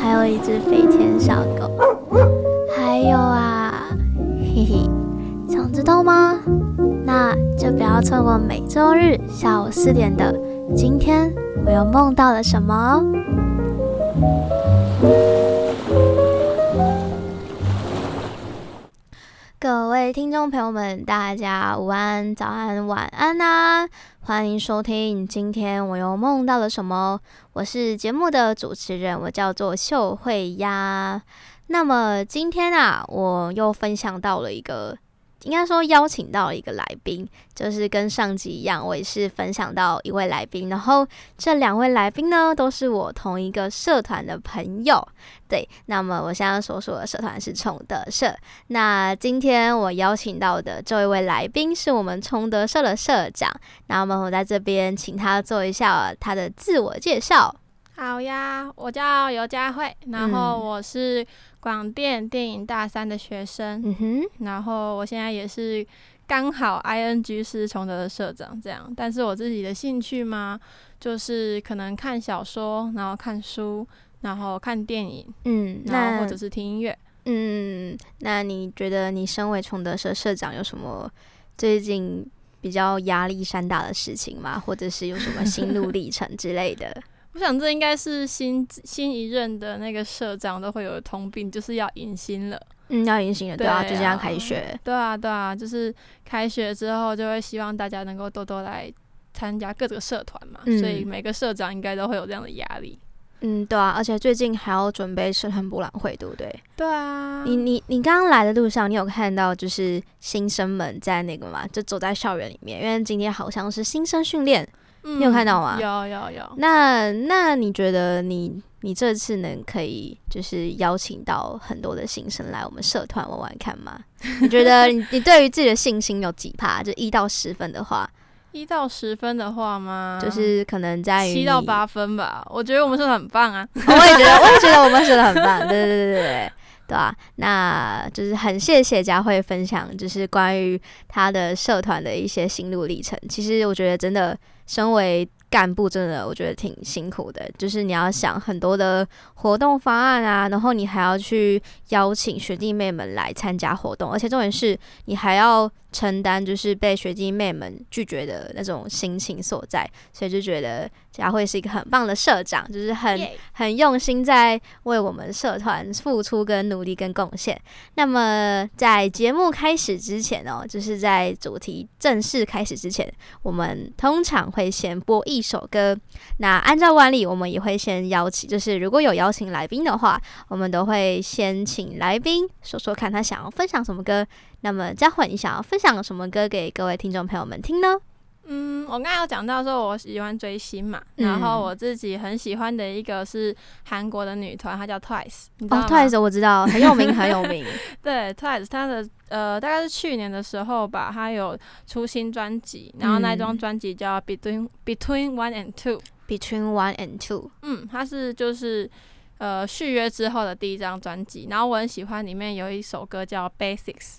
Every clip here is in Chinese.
还有一只飞天小狗。还有啊，嘿嘿，想知道吗？那就不要错过每周日下午四点的《今天我又梦到了什么》哦。各位听众朋友们，大家午安、早安、晚安啊！欢迎收听，今天我又梦到了什么？我是节目的主持人，我叫做秀慧呀。那么今天啊，我又分享到了一个。应该说邀请到一个来宾，就是跟上集一样，我也是分享到一位来宾，然后这两位来宾呢，都是我同一个社团的朋友。对，那么我现在所说的社团是崇德社。那今天我邀请到的这一位来宾是我们崇德社的社长，那么我在这边请他做一下他的自我介绍。好呀，我叫尤佳慧，然后我是广电电影大三的学生，嗯哼，然后我现在也是刚好 ING 是崇德的社长这样，但是我自己的兴趣嘛，就是可能看小说，然后看书，然后看电影，嗯，然后或者是听音乐，嗯，那你觉得你身为崇德社社长有什么最近比较压力山大的事情吗？或者是有什么心路 历程之类的？我想这应该是新新一任的那个社长都会有的通病，就是要迎新了。嗯，要迎新了，对啊，就这样开学。对啊，对啊，就是开学之后就会希望大家能够多多来参加各个社团嘛，嗯，所以每个社长应该都会有这样的压力。嗯，对啊，而且最近还要准备社团博览会，对不对？对啊。你你你刚刚来的路上，你有看到就是新生们在那个嘛，就走在校园里面，因为今天好像是新生训练。你有看到吗？嗯、有有有。那那你觉得你你这次能可以就是邀请到很多的新生来我们社团玩玩看吗？你觉得你你对于自己的信心有几趴？就一到十分的话，一到十分的话吗？就是可能在七到八分吧。我觉得我们说的很棒啊。我也觉得，我也觉得 我们说的很棒。对对对对对，对啊，那就是很谢谢佳慧分享，就是关于他的社团的一些心路历程。其实我觉得真的。身为干部，真的我觉得挺辛苦的，就是你要想很多的活动方案啊，然后你还要去邀请学弟妹们来参加活动，而且重点是你还要承担就是被学弟妹们拒绝的那种心情所在，所以就觉得佳慧是一个很棒的社长，就是很很用心在为我们社团付出跟努力跟贡献。那么在节目开始之前哦，就是在主题正式开始之前，我们通常会先播一首歌。那按照惯例，我们也会先邀请，就是如果有邀请来宾的话，我们都会先请来宾说说看他想要分享什么歌。那么佳慧，你想要分享什么歌给各位听众朋友们听呢？嗯，我刚才有讲到说我喜欢追星嘛，嗯、然后我自己很喜欢的一个是韩国的女团，她叫 Twice。哦，Twice 我知道，很有名，很有名。对，Twice，她的呃大概是去年的时候吧，她有出新专辑，然后那张专辑叫 Between Between One and Two。Between One and Two。嗯，它是就是呃续约之后的第一张专辑，然后我很喜欢里面有一首歌叫 Basics。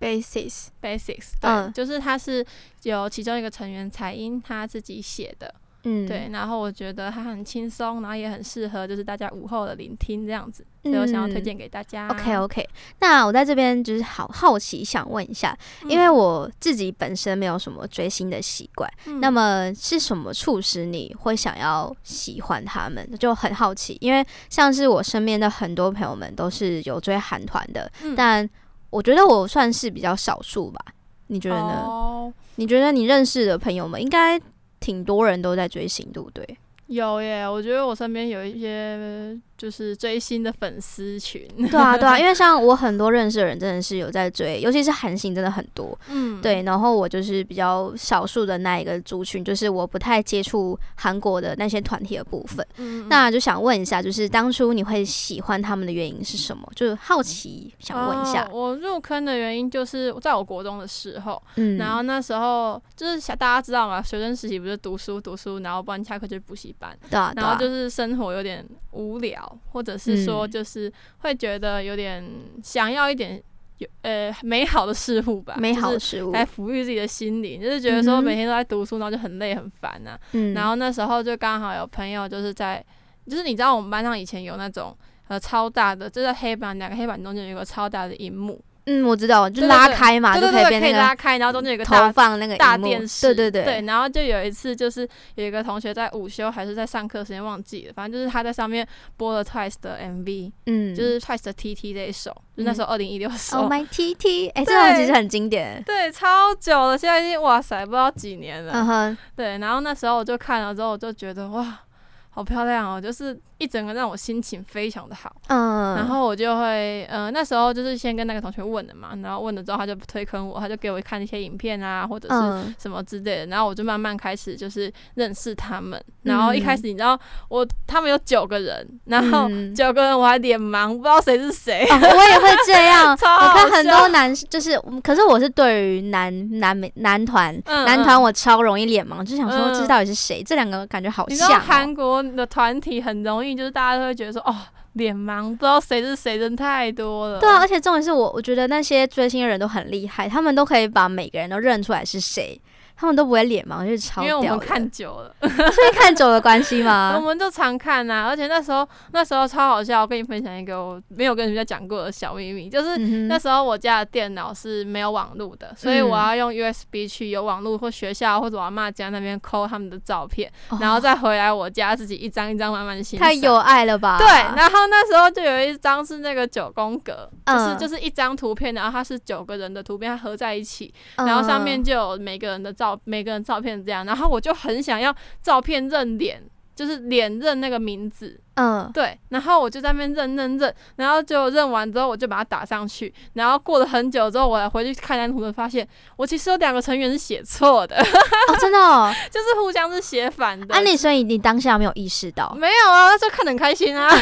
Basics，Basics，对，嗯、就是他是由其中一个成员彩英他自己写的，嗯，对，然后我觉得他很轻松，然后也很适合就是大家午后的聆听这样子，所以我想要推荐给大家。OK OK，那我在这边就是好好奇想问一下，嗯、因为我自己本身没有什么追星的习惯，嗯、那么是什么促使你会想要喜欢他们？就很好奇，因为像是我身边的很多朋友们都是有追韩团的，嗯、但我觉得我算是比较少数吧，你觉得呢？Oh, 你觉得你认识的朋友们应该挺多人都在追星，对不对？有耶，我觉得我身边有一些就是追星的粉丝群，对啊，对啊，因为像我很多认识的人真的是有在追，尤其是韩星真的很多，嗯，对，然后我就是比较少数的那一个族群，就是我不太接触韩国的那些团体的部分，嗯，那就想问一下，就是当初你会喜欢他们的原因是什么？就是好奇想问一下。哦，我入坑的原因就是在我国中的时候，嗯，然后那时候就是想大家知道嘛，学生时期不是读书读书，然后不然下课就补习班，对啊，然后就是生活有点无聊。或者是说，就是会觉得有点想要一点有呃美好的事物吧，美好的事物来抚育自己的心灵，就是觉得说每天都在读书，然后就很累很烦呐、啊。嗯、然后那时候就刚好有朋友就是在，就是你知道我们班上以前有那种呃超大的，就在黑板两个黑板中间有一个超大的荧幕。嗯，我知道，就拉开嘛，对对对，就可以变可以拉开，然后中间有个投放那个大电视，对对对，对，然后就有一次，就是有一个同学在午休还是在上课时间忘记了，反正就是他在上面播了 Twice 的 MV，嗯，就是 Twice 的 TT 这一首，就那时候二零一六时候，Oh my TT，哎，这首其实很经典，对，超久了，现在已经哇塞，不知道几年了，嗯哼，对，然后那时候我就看了之后，我就觉得哇，好漂亮哦，就是。一整个让我心情非常的好，嗯，然后我就会，呃，那时候就是先跟那个同学问了嘛，然后问了之后他就推坑我，他就给我看一些影片啊，或者是什么之类的，然后我就慢慢开始就是认识他们，然后一开始你知道我他们有九个人，然后九个人我还脸盲，不知道谁是谁，我也会这样，我看很多男就是，可是我是对于男男美男团男团我超容易脸盲，就想说这到底是谁？这两个感觉好像，韩国的团体很容易。就是大家都会觉得说，哦，脸盲，不知道谁是谁，人太多了。对啊，而且重点是我，我觉得那些追星的人都很厉害，他们都可以把每个人都认出来是谁。他们都不会脸盲，就是超。因为我们看久了，是因为看久了关系吗？我们就常看呐、啊，而且那时候那时候超好笑。我跟你分享一个我没有跟人家讲过的小秘密，就是那时候我家的电脑是没有网络的，所以我要用 USB 去有网络或学校或者我阿嬷家那边抠他们的照片，然后再回来我家自己一张一张慢慢欣赏。太有爱了吧？对，然后那时候就有一张是那个九宫格，就是就是一张图片，然后它是九个人的图片，它合在一起，然后上面就有每个人的照每个人照片。这样，然后我就很想要照片认脸，就是脸认那个名字，嗯，对，然后我就在那边认认认，然后就认完之后，我就把它打上去，然后过了很久之后，我来回去看那图，发现我其实有两个成员是写错的，哦，真的哦，就是互相是写反的。啊，你所以你当下没有意识到？没有啊，那时候看得很开心啊，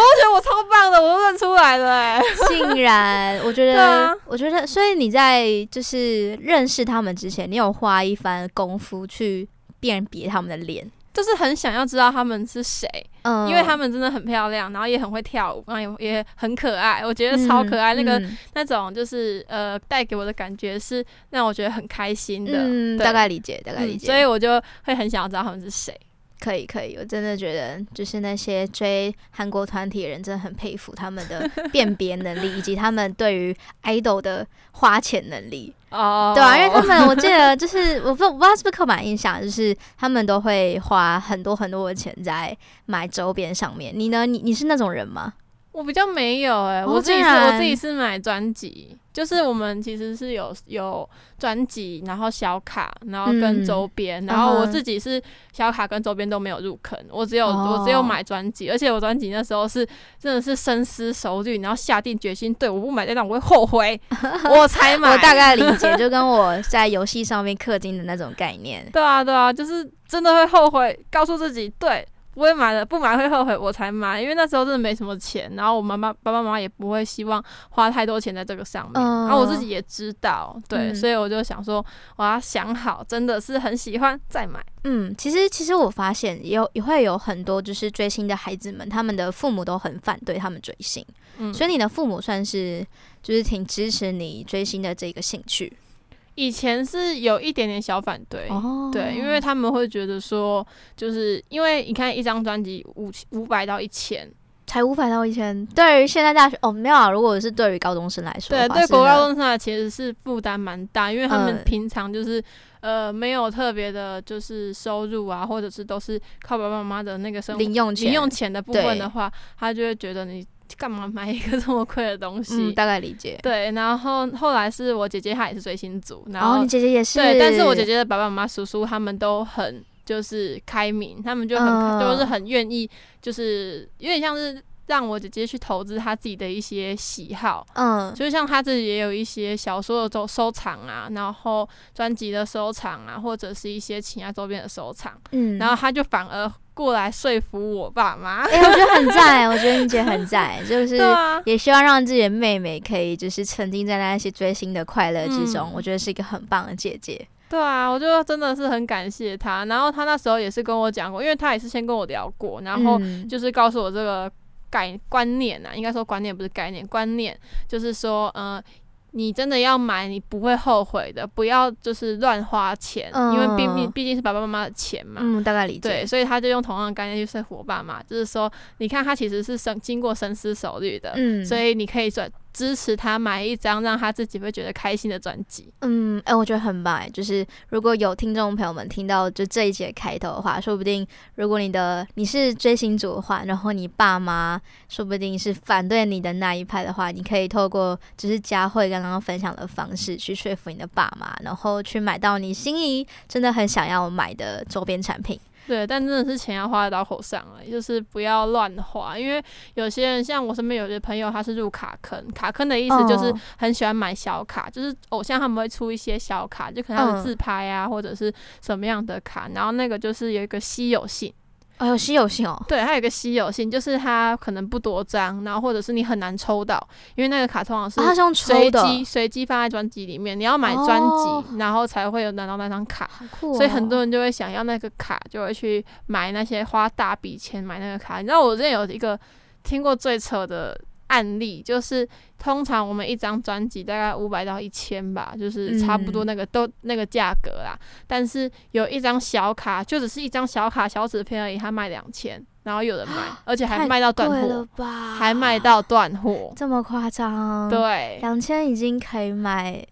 觉得我超棒的，我都认出来了，哎，竟然，我觉得，啊、我觉得，所以你在就是认识他们之前，你有花一番功夫去辨别他们的脸。就是很想要知道他们是谁，嗯，因为他们真的很漂亮，然后也很会跳舞，然后也也很可爱，我觉得超可爱。嗯、那个、嗯、那种就是呃，带给我的感觉是让我觉得很开心的。嗯，大概理解，大概理解。所以我就会很想要知道他们是谁。可以，可以，我真的觉得就是那些追韩国团体的人，真的很佩服他们的辨别能力，以及他们对于 idol 的花钱能力。哦，oh. 对啊，因为他们我记得就是我不我不知道是不是刻板印象，就是他们都会花很多很多的钱在买周边上面。你呢？你你是那种人吗？我比较没有哎、欸，我自己是我自己是买专辑。就是我们其实是有有专辑，然后小卡，然后跟周边，嗯、然后我自己是小卡跟周边都没有入坑，我只有、哦、我只有买专辑，而且我专辑那时候是真的是深思熟虑，然后下定决心，对，我不买这张我会后悔，我才买。我大概理解，就跟我在游戏上面氪金的那种概念。对啊，对啊，就是真的会后悔，告诉自己对。不会买的，不买会后悔，我才买，因为那时候真的没什么钱，然后我妈妈、爸爸妈妈也不会希望花太多钱在这个上面，嗯、然后我自己也知道，对，嗯、所以我就想说，我要想好，真的是很喜欢再买。嗯，其实其实我发现也有也会有很多就是追星的孩子们，他们的父母都很反对他们追星，嗯，所以你的父母算是就是挺支持你追星的这个兴趣。以前是有一点点小反对，哦、对，因为他们会觉得说，就是因为你看一张专辑五五百到一千，才五百到一千，对于现在大学哦没有啊，如果是对于高中生来说，对，对国高中生来其实是负担蛮大，因为他们平常就是、嗯、呃没有特别的，就是收入啊，或者是都是靠爸爸妈妈的那个生活零用钱零用钱的部分的话，他就会觉得你。干嘛买一个这么贵的东西？嗯，大概理解。对，然后后来是我姐姐，她也是追星族。然后，哦，你姐姐也是。对，但是我姐姐的爸爸妈妈、叔叔他们都很就是开明，他们就很、uh, 都是很愿意，就是有点像是让我姐姐去投资她自己的一些喜好，嗯，就像她自己也有一些小说的收收藏啊，然后专辑的收藏啊，或者是一些其他周边的收藏，嗯，然后她就反而过来说服我爸妈，哎、欸，我觉得很赞，我觉得你姐很赞，就 是也希望让自己的妹妹可以就是沉浸在那些追星的快乐之中，嗯，我觉得是一个很棒的姐姐。对啊，我就真的是很感谢她。然后她那时候也是跟我讲过，因为她也是先跟我聊过，然后就是告诉我这个概观念啊，应该说观念不是概念，观念就是说，嗯、呃。你真的要买，你不会后悔的。不要就是乱花钱，嗯、因为毕毕毕竟是爸爸妈妈的钱嘛。嗯，大概理解。对，所以他就用同样的概念去说服我爸妈，就是说，你看他其实是深经过深思熟虑的，嗯，所以你可以转。支持他买一张让他自己会觉得开心的专辑。嗯，哎、我觉得很棒。就是如果有听众朋友们听到就这一节开头的话，说不定如果你的你是追星族的话，然后你爸妈说不定是反对你的那一派的话，你可以透过就是佳慧刚刚分享的方式去说服你的爸妈，然后去买到你心仪真的很想要买的周边产品。对，但真的是钱要花在刀口上了，就是不要乱花，因为有些人像我身边有些朋友，他是入卡坑，卡坑的意思就是很喜欢买小卡，就是偶像他们会出一些小卡，就可能他的自拍啊，或者是什么样的卡，然后那个就是有一个稀有性。哦，有稀有性哦。对，它有一个稀有性，就是它可能不多张，然后或者是你很难抽到，因为那个卡通常是随机随机放在专辑里面，你要买专辑，哦，然后才会有拿到那张卡，哦。所以很多人就会想要那个卡，就会去买那些花大笔钱买那个卡。你知道我之前有一个听过最扯的。案例就是，通常我们一张专辑大概五百到一千吧，就是差不多那个、嗯、都那个价格啦。但是有一张小卡，就只是一张小卡小纸片而已，它卖两千，然后有人买，而且还卖到断货，还卖到断货，这么夸张？对，两千已经可以买。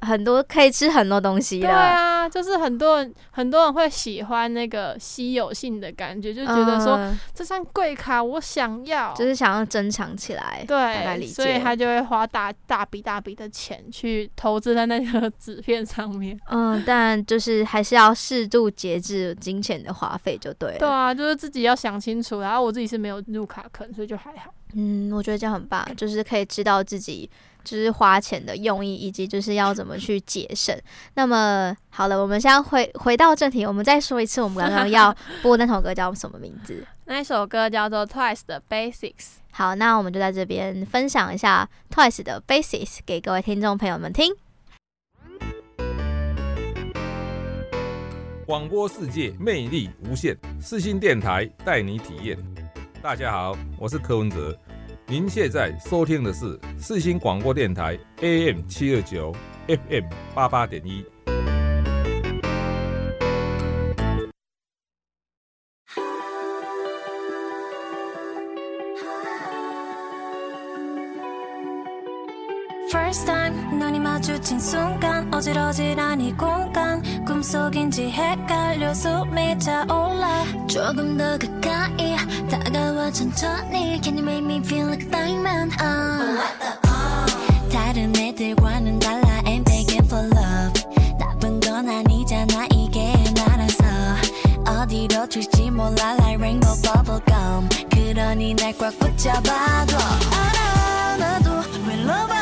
很多可以吃很多东西的，对啊，就是很多人很多人会喜欢那个稀有性的感觉，就觉得说、嗯、这张贵卡我想要，就是想要珍藏起来，对，所以他就会花大大笔大笔的钱去投资在那个纸片上面。嗯，但就是还是要适度节制金钱的花费就对了。对啊，就是自己要想清楚。然后我自己是没有入卡坑，所以就还好。嗯，我觉得这样很棒，就是可以知道自己。就是花钱的用意，以及就是要怎么去节省。那么好了，我们先回回到正题，我们再说一次，我们刚刚要 播那首歌叫什么名字？那首歌叫做 Twice 的 Basics。好，那我们就在这边分享一下 Twice 的 Basics 给各位听众朋友们听。广播世界魅力无限，四星电台带你体验。大家好我是柯文哲。您现在收听的是四星广播电台 am 七二九 fm 八八点一。First time 마주친 순간 어지러지라니 공간 꿈속인지 헷갈려 숨이 차올라 조금 더 가까이 다가와 천천히 Can you make me feel like a diamond? Uh. Oh, what the, uh. 다른 애들과는 달라 I'm begging for love 나쁜 건 아니잖아 이게 나라서 어디로 튈지 몰라 like rainbow bubblegum 그러니 날 꽉 붙잡아줘 알아 나도 will love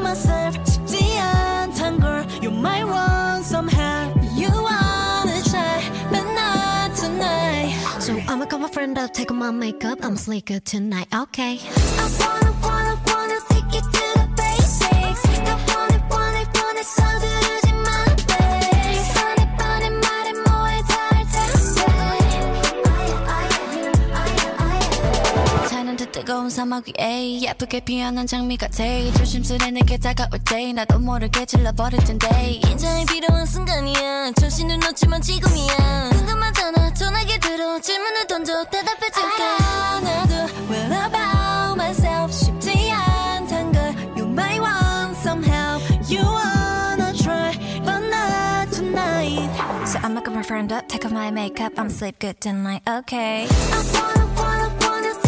myself up, take off my makeup. I'm slicker tonight, okay? I wanna, wanna, wanna take you to the basics. I wanna, wanna, want it so. 뜨거운 사막 위에 예쁘게 피어난 장미가 돼 조심스레 내게 다가올 때 나도 모르게 질러버릴 텐데 긴장이 필요한 순간이야 정신은 없지만 지금이야 궁금하잖아 전화기 들어 질문을 던져 대답해줄까 아, 나도 well about myself 쉽지 않단 걸 You might want some help You wanna try but not tonight So I'ma come my friend up, take off my makeup I'm sleep good tonight, okay I wanna, wanna, wanna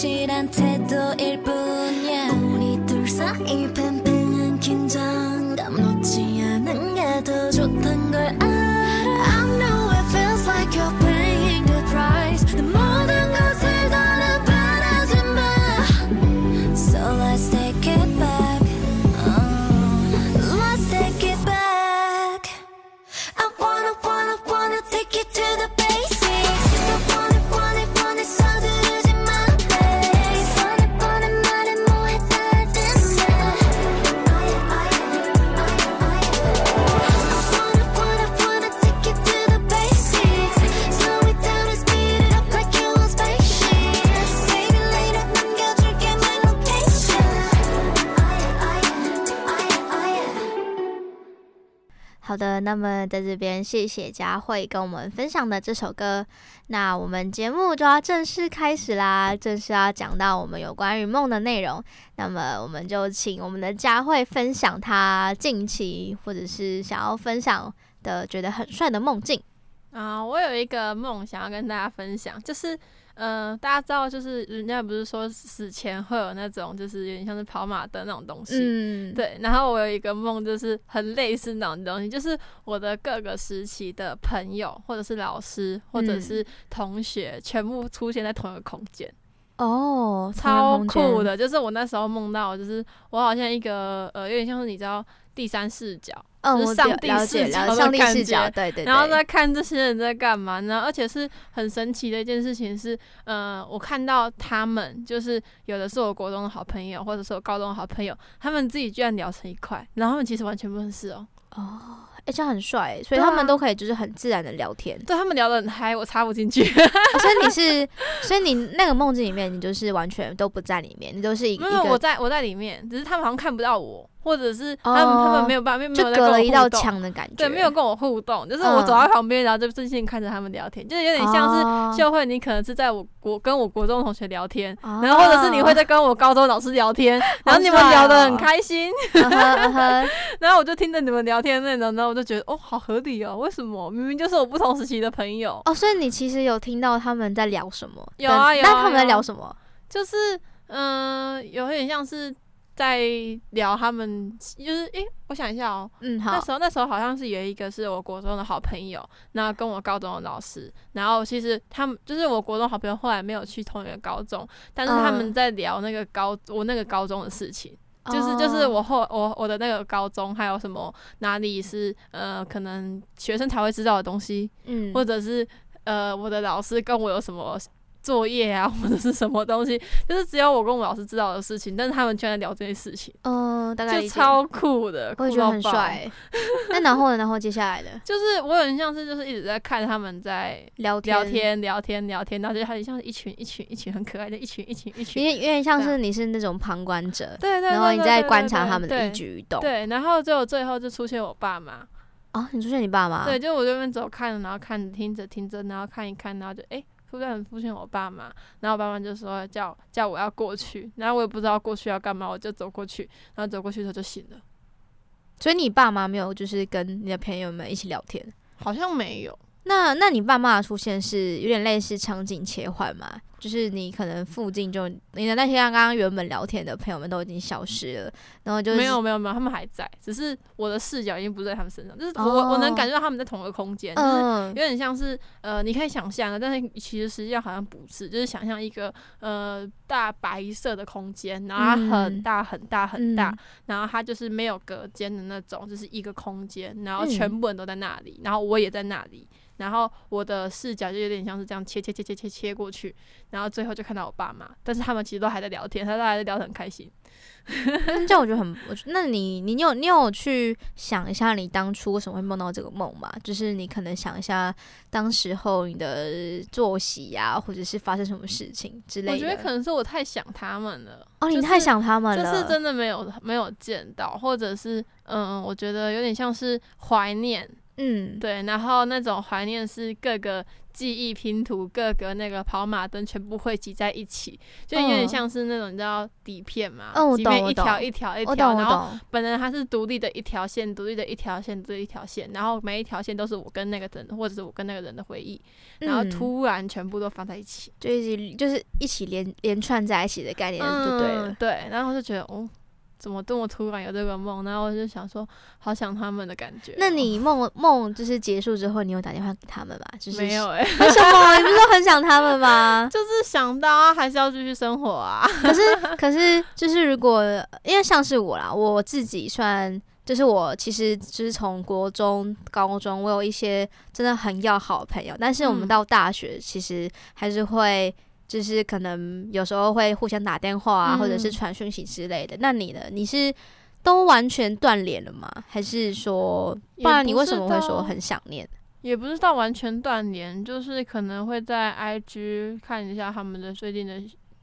당신한테도 일부 那么在这边谢谢佳慧跟我们分享的这首歌，那我们节目就要正式开始啦，正式要讲到我们有关于梦的内容。那么我们就请我们的佳慧分享她近期或者是想要分享的觉得很帅的梦境啊。我有一个梦想要跟大家分享，就是。嗯、呃，大家知道，就是人家不是说死前会有那种，就是有点像是跑马灯那种东西。嗯，对。然后我有一个梦，就是很类似那种东西，就是我的各个时期的朋友，或者是老师，或者是同学，嗯、全部出现在同一个空间。哦，超酷的！就是我那时候梦到，就是我好像一个呃，有点像是你知道。第三视角，嗯，就是上帝视角，上帝视角，对对，对，然后在看这些人在干嘛呢？而且是很神奇的一件事情是，呃，我看到他们，就是有的是我国中的好朋友，或者是我高中的好朋友，他们自己居然聊成一块，然后他们其实完全不认识哦。哦。哎，这样很帅，所以他们都可以就是很自然的聊天。对，他们聊得很嗨，我插不进去。哦、所以你 是，所以你那个梦境里面，你就是完全都不在里面，你都是一个。没有，我在我在里面，只是他们好像看不到我，或者是他们、哦、他们没有办法，没有就隔了一道墙的感觉。对，没有跟我互动，就是我走到旁边，然后就静静看着他们聊天，就是有点像是秀慧，你可能是在我国跟我国中同学聊天，哦、然后或者是你会在跟我高中老师聊天，然后你们聊得很开心，然后我就听着你们聊天内容，然后我就觉得哦，好合理哦，为什么明明就是我不同时期的朋友哦？所以你其实有听到他们在聊什么？有啊有啊。那他们在聊什么？就是嗯、呃，有点像是在聊他们，就是诶、欸，我想一下哦，嗯，好。那时候那时候好像是有一个是我国中的好朋友，然后跟我高中的老师，然后其实他们就是我国中好朋友，后来没有去同一个高中，但是他们在聊那个高我那个高中的事情。就是就是我后我我的那个高中还有什么哪里是呃可能学生才会知道的东西，嗯，或者是呃我的老师跟我有什么。作业啊，或者是什么东西，就是只有我跟我老师知道的事情，但是他们居然聊这些事情，嗯，大概就超酷的，我也觉得很帅。那然后呢？然后接下来的，就是我有点像是就是一直在看他们在聊天、聊天、聊天、聊天，然后就很像是一群一群一群很可爱的一群一群一群，因为有点像是你是那种旁观者，对对，然后你在观察他们的一举一动，对，然后最后最后就出现我爸妈，哦，你出现你爸妈，对，就我这边走看，然后看听着听着，然后看一看，然后就哎。突然出现我爸妈，然后我爸妈就说叫叫我要过去，然后我也不知道过去要干嘛，我就走过去，然后走过去之后就醒了。所以你爸妈没有就是跟你的朋友们一起聊天？好像没有。那那你爸妈的出现是有点类似场景切换吗？就是你可能附近就你的那些刚刚原本聊天的朋友们都已经消失了，然后就是没有没有没有，他们还在，只是我的视角已经不在他们身上，就是我、哦、我能感觉到他们在同一个空间，就是有点像是呃，你可以想象的，但是其实实际上好像不是，就是想象一个呃大白色的空间，然后它很大很大很大，嗯、然后它就是没有隔间的那种，就是一个空间，然后全部人都在那里，然后我也在那里。然后我的视角就有点像是这样切切切切切切过去，然后最后就看到我爸妈，但是他们其实都还在聊天，他都还在聊得很开心。这样我觉得很，我那你你有你有去想一下你当初为什么会梦到这个梦吗？就是你可能想一下当时候你的作息呀、啊，或者是发生什么事情之类的。我觉得可能是我太想他们了。哦，你太想他们了，就是真的没有没有见到，或者是嗯，我觉得有点像是怀念。嗯，对，然后那种怀念是各个记忆拼图，各个那个跑马灯全部汇集在一起，就有点像是那种你知道底片嘛，嗯，我懂一条一条一条，然后本来它是独立的一条线，独立的一条线，独立一条线，然后每一条线都是我跟那个人或者是我跟那个人的回忆，然后突然全部都放在一起，就一起就是一起连连串在一起的概念就对了，对，然后就觉得哦。怎么这么突然有这个梦？然后我就想说，好想他们的感觉。那你梦梦就是结束之后，你有打电话给他们吗？就是没有哎、欸。为 什么？你不是说很想他们吗？就是想到啊，还是要继续生活啊。可是可是就是如果因为像是我啦，我自己算就是我其实就是从国中、高中，我有一些真的很要好的朋友，但是我们到大学其实还是会。就是可能有时候会互相打电话啊，或者是传讯息之类的。嗯、那你呢？你是都完全断联了吗？还是说，不然你为什么会说很想念？也不是到完全断联，就是可能会在 IG 看一下他们的最近的。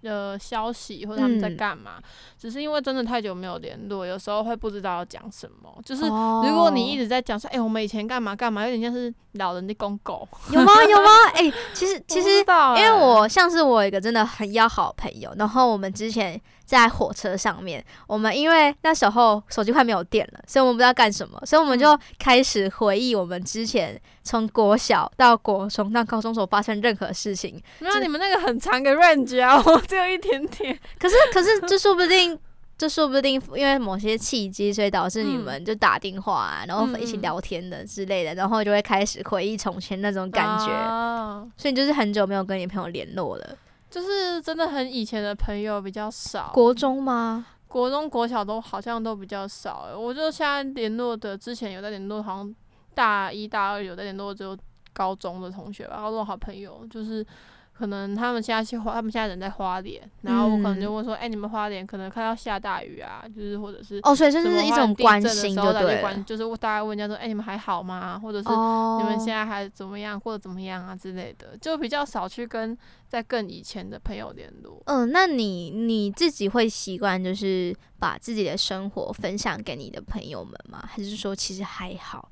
的消息或者他们在干嘛、嗯，只是因为真的太久没有联络，有时候会不知道要讲什么。就是如果你一直在讲说，哎、欸，我们以前干嘛干嘛，有点像是老人的公狗，有吗？有吗？哎、欸，其实其实、欸，因为我像是我一个真的很要好的朋友，然后我们之前。在火车上面，我们因为那时候手机快没有电了，所以我们不知道干什么，所以我们就开始回忆我们之前从国小到国中到高中所发生任何事情。没有你们那个很长的 range 啊，我只有一点点。可是可是这说不定，就说不定因为某些契机，所以导致你们就打电话啊，然后一起聊天的之类的，然后就会开始回忆从前那种感觉。所以你就是很久没有跟你朋友联络了。就是真的很以前的朋友比较少。国中吗？国中、国小都好像都比较少。我就现在联络的，之前有在联络，好像大一、大二有在联络，只有高中的同学吧，高中好朋友就是。可能他们现在去花，他们现在人在花莲，然后我可能就问说，哎、你们花莲可能看到下大雨啊，就是或者是哦，所以这是一种关心就对，就是大概问人家说，哎、欸，你们还好吗？或者是你们现在还怎么样，或者怎么样啊之类的，就比较少去跟在更以前的朋友联络。嗯，那你你自己会习惯就是把自己的生活分享给你的朋友们吗？还是说其实还好？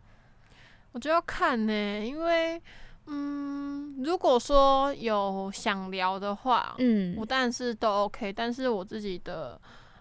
我觉得要看呢、欸，因为。嗯，如果说有想聊的话，嗯，我当然是都 OK。但是我自己的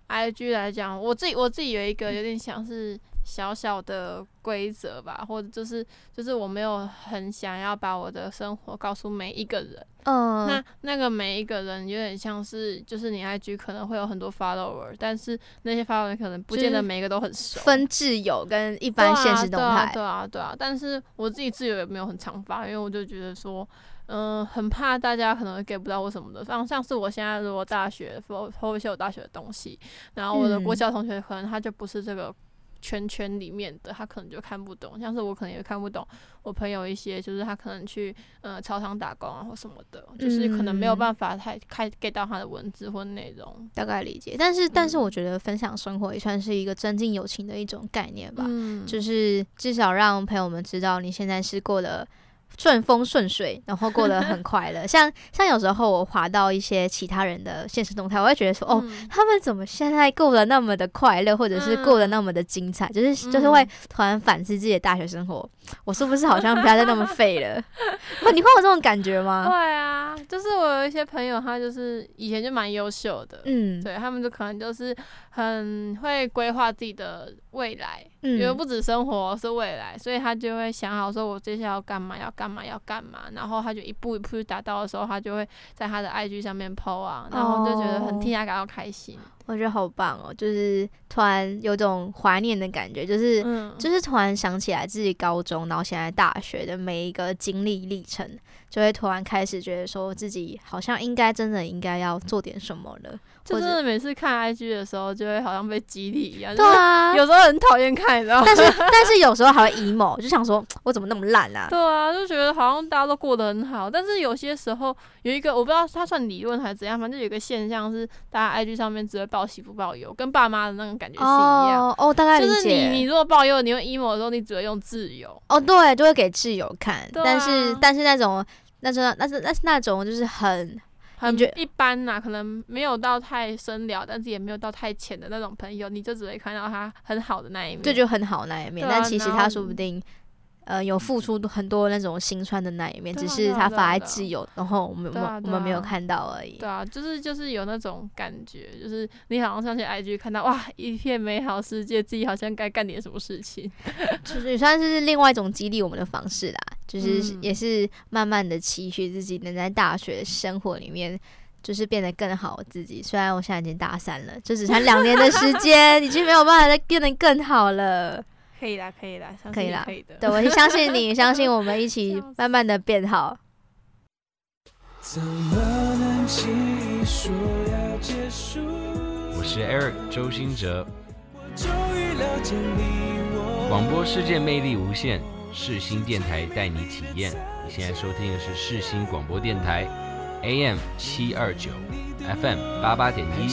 IG 来讲，我自己我自己有一个有点想是小小的规则吧，或者就是就是我没有很想要把我的生活告诉每一个人。嗯，那那个每一个人有点像是，就是你 IG 可能会有很多 follower，但是那些 follower 可能不见得每一个都很熟。分挚友跟一般现实动态。对啊，对啊，对啊。但是我自己挚友也没有很常发，因为我就觉得说，嗯、呃，很怕大家可能会 get 不到我什么的。像像是我现在如果大学 po 一些我大学的东西，然后我的国小同学可能他就不是这个。圈圈里面的他可能就看不懂，像是我可能也看不懂我朋友一些，就是他可能去呃操场打工啊或什么的，就是可能没有办法太开 get 到他的文字或内容，大概理解。但是但是我觉得分享生活也算是一个增进友情的一种概念吧，嗯，就是至少让朋友们知道你现在是过了。顺风顺水，然后过得很快乐。像像有时候我滑到一些其他人的现实动态，我会觉得说，哦，他们怎么现在过得那么的快乐，或者是过得那么的精彩？就是就是会突然反思自己的大学生活，我是不是好像不要再那么废了？不，你会有这种感觉吗？会啊，就是我有一些朋友，他就是以前就蛮优秀的，嗯，对他们就可能就是很会规划自己的未来。因为不止生活是未来，所以他就会想好说，我接下来要干嘛，要干嘛，要干嘛，然后他就一步一步去达到的时候，他就会在他的 IG 上面 po 啊，然后就觉得很替他感到开心。哦，我觉得好棒哦，就是突然有种怀念的感觉，就是、嗯、就是突然想起来自己高中，然后现在大学的每一个经历历程，就会突然开始觉得说自己好像应该真的应该要做点什么了。就真的每次看 IG 的时候，就会好像被激励一样。对啊，有时候很讨厌看，你知道吗？但是 但是有时候还会 emo，就想说我怎么那么烂啊？对啊，就觉得好像大家都过得很好，但是有些时候有一个我不知道它算理论还是怎样，反正有一个现象是，大家 IG 上面只会报喜不报忧，跟爸妈的那种感觉是一样。哦，哦大概。就是你你如果报忧，你用 emo 的时候，你只会用挚友。哦，对，就会给挚友看。啊、但是但是那种那种那是那是那种就是很。很一般呐、啊，可能没有到太深聊，但是也没有到太浅的那种朋友，你就只会看到他很好的那一面，这就很好那一面。但其实他说不定，呃，有付出很多那种辛酸的那一面，只是他发在自由，然后我们我我们没有看到而已。对啊，就是就是有那种感觉，就是你好像上去 IG 看到哇，一片美好世界，自己好像该干点什么事情，就是也算是另外一种激励我们的方式啦。就是也是慢慢的期许自己能在大学生活里面，就是变得更好自己。虽然我现在已经大三了，就只剩两年的时 间，已经没有办法再变得更好了。可以啦，可以啦，可以啦，可以的。对，我相信你，相信我们一起慢慢的变好。我是 Eric 周兴哲，广播世界魅力无限，世新电台带你体验。你现在收听的是世新广播电台，AM 七二九。FM 八八点一。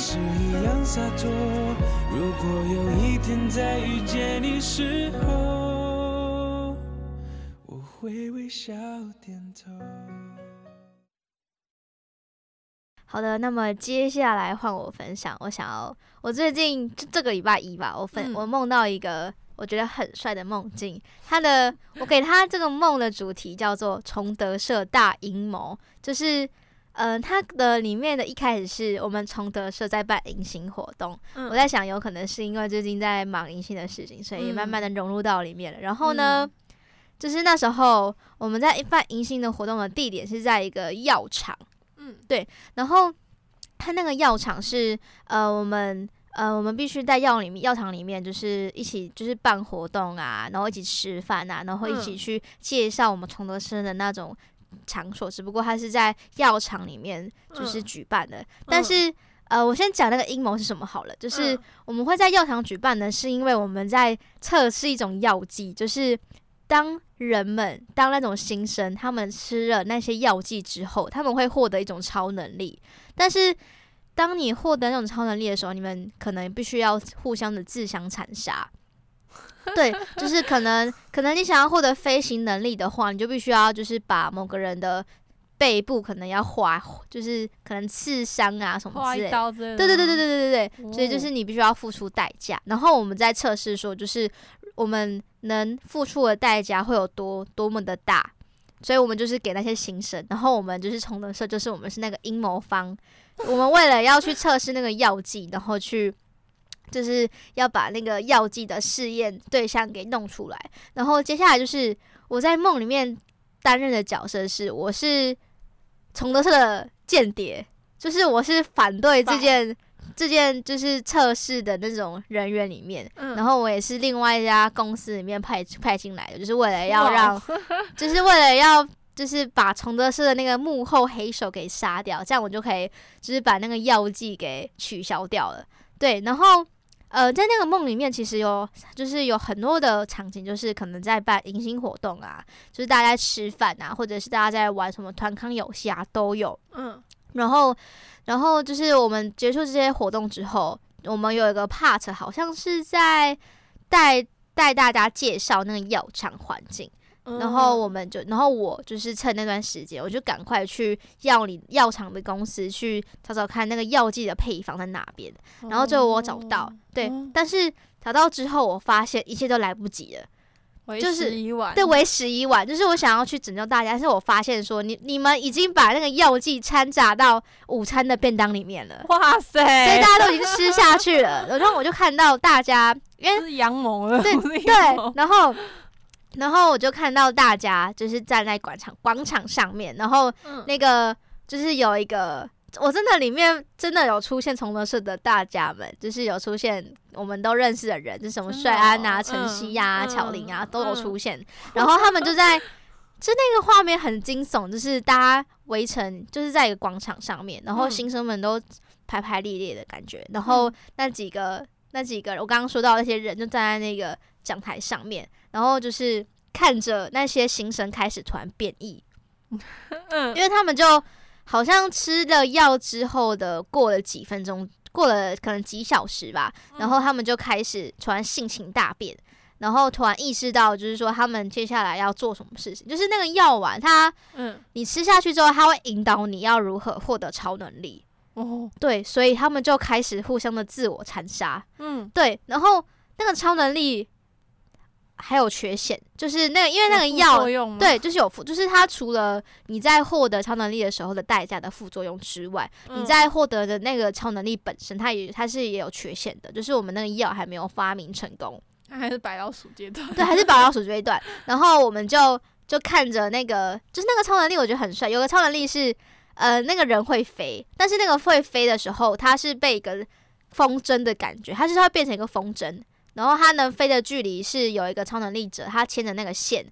如果有一天再遇见你时候，我会微笑点头。好的，那么接下来换我分享。我想要，我最近这这个礼拜一吧，我分、嗯、我梦到一个我觉得很帅的梦境。他的，我给他这个梦的主题叫做“崇德社大阴谋”，就是。嗯、呃，它的里面的一开始是我们崇德社在办迎新活动，嗯、我在想有可能是因为最近在忙迎新的事情，所以慢慢的融入到里面了。嗯、然后呢，嗯、就是那时候我们在办迎新的活动的地点是在一个药厂，嗯，对。然后它那个药厂是呃，我们呃，我们必须在药里面药厂里面就是一起就是办活动啊，然后一起吃饭啊，然后一起去介绍我们崇德生的那种。场所，只不过它是在药厂里面就是举办的。嗯、但是，嗯、呃，我先讲那个阴谋是什么好了。就是我们会在药厂举办呢，是因为我们在测试一种药剂，就是当人们当那种新生他们吃了那些药剂之后，他们会获得一种超能力。但是，当你获得那种超能力的时候，你们可能必须要互相的自相残杀。对，就是可能，可能你想要获得飞行能力的话，你就必须要就是把某个人的背部可能要划，就是可能刺伤啊什么之类的。对对对对对对对对，所以就是你必须要付出代价。然后我们在测试说，就是我们能付出的代价会有多多么的大。所以我们就是给那些行神，然后我们就是崇德社，就是我们是那个阴谋方。我们为了要去测试那个药剂，然后去。就是要把那个药剂的试验对象给弄出来，然后接下来就是我在梦里面担任的角色是，我是崇德社的间谍，就是我是反对这件这件就是测试的那种人员里面，然后我也是另外一家公司里面派派进来的，就是为了要让，就是为了要就是把崇德社的那个幕后黑手给杀掉，这样我就可以就是把那个药剂给取消掉了，对，然后。呃，在那个梦里面，其实有就是有很多的场景，就是可能在办迎新活动啊，就是大家在吃饭啊，或者是大家在玩什么团康游戏啊，都有。嗯，然后，然后就是我们结束这些活动之后，我们有一个 part，好像是在带带大家介绍那个药厂环境。然后我们就，然后我就是趁那段时间，我就赶快去药里药厂的公司去找找看那个药剂的配方在哪边。然后最后我找到，对，但是找到之后，我发现一切都来不及了，就是对，为时已晚。就是我想要去拯救大家，但是我发现说，你你们已经把那个药剂掺杂到午餐的便当里面了。哇塞！所以大家都已经吃下去了。然后我就看到大家，因为 是阳谋了，对对，然后。然后我就看到大家就是站在广场广场上面，然后那个就是有一个，我真的里面真的有出现崇德社的大家们，就是有出现我们都认识的人，就什么帅安啊、晨曦呀、巧玲啊都有出现。然后他们就在，就那个画面很惊悚，就是大家围成就是在一个广场上面，然后新生们都排排列列的感觉，然后那几个那几个我刚刚说到那些人就站在那个。讲台上面，然后就是看着那些行程开始突然变异，因为他们就好像吃了药之后的过了几分钟，过了可能几小时吧，然后他们就开始突然性情大变，然后突然意识到就是说他们接下来要做什么事情，就是那个药丸，它，嗯，你吃下去之后，它会引导你要如何获得超能力，哦，对，所以他们就开始互相的自我残杀，嗯，对，然后那个超能力。还有缺陷，就是那个因为那个药对，就是有副，就是它除了你在获得超能力的时候的代价的副作用之外，嗯、你在获得的那个超能力本身，它也它是也有缺陷的，就是我们那个药还没有发明成功，它还是白老鼠阶段，对，还是白老鼠阶段。然后我们就就看着那个，就是那个超能力，我觉得很帅。有个超能力是，呃，那个人会飞，但是那个会飞的时候，它是被一个风筝的感觉，它就是会变成一个风筝。然后它能飞的距离是有一个超能力者，他牵着那个线，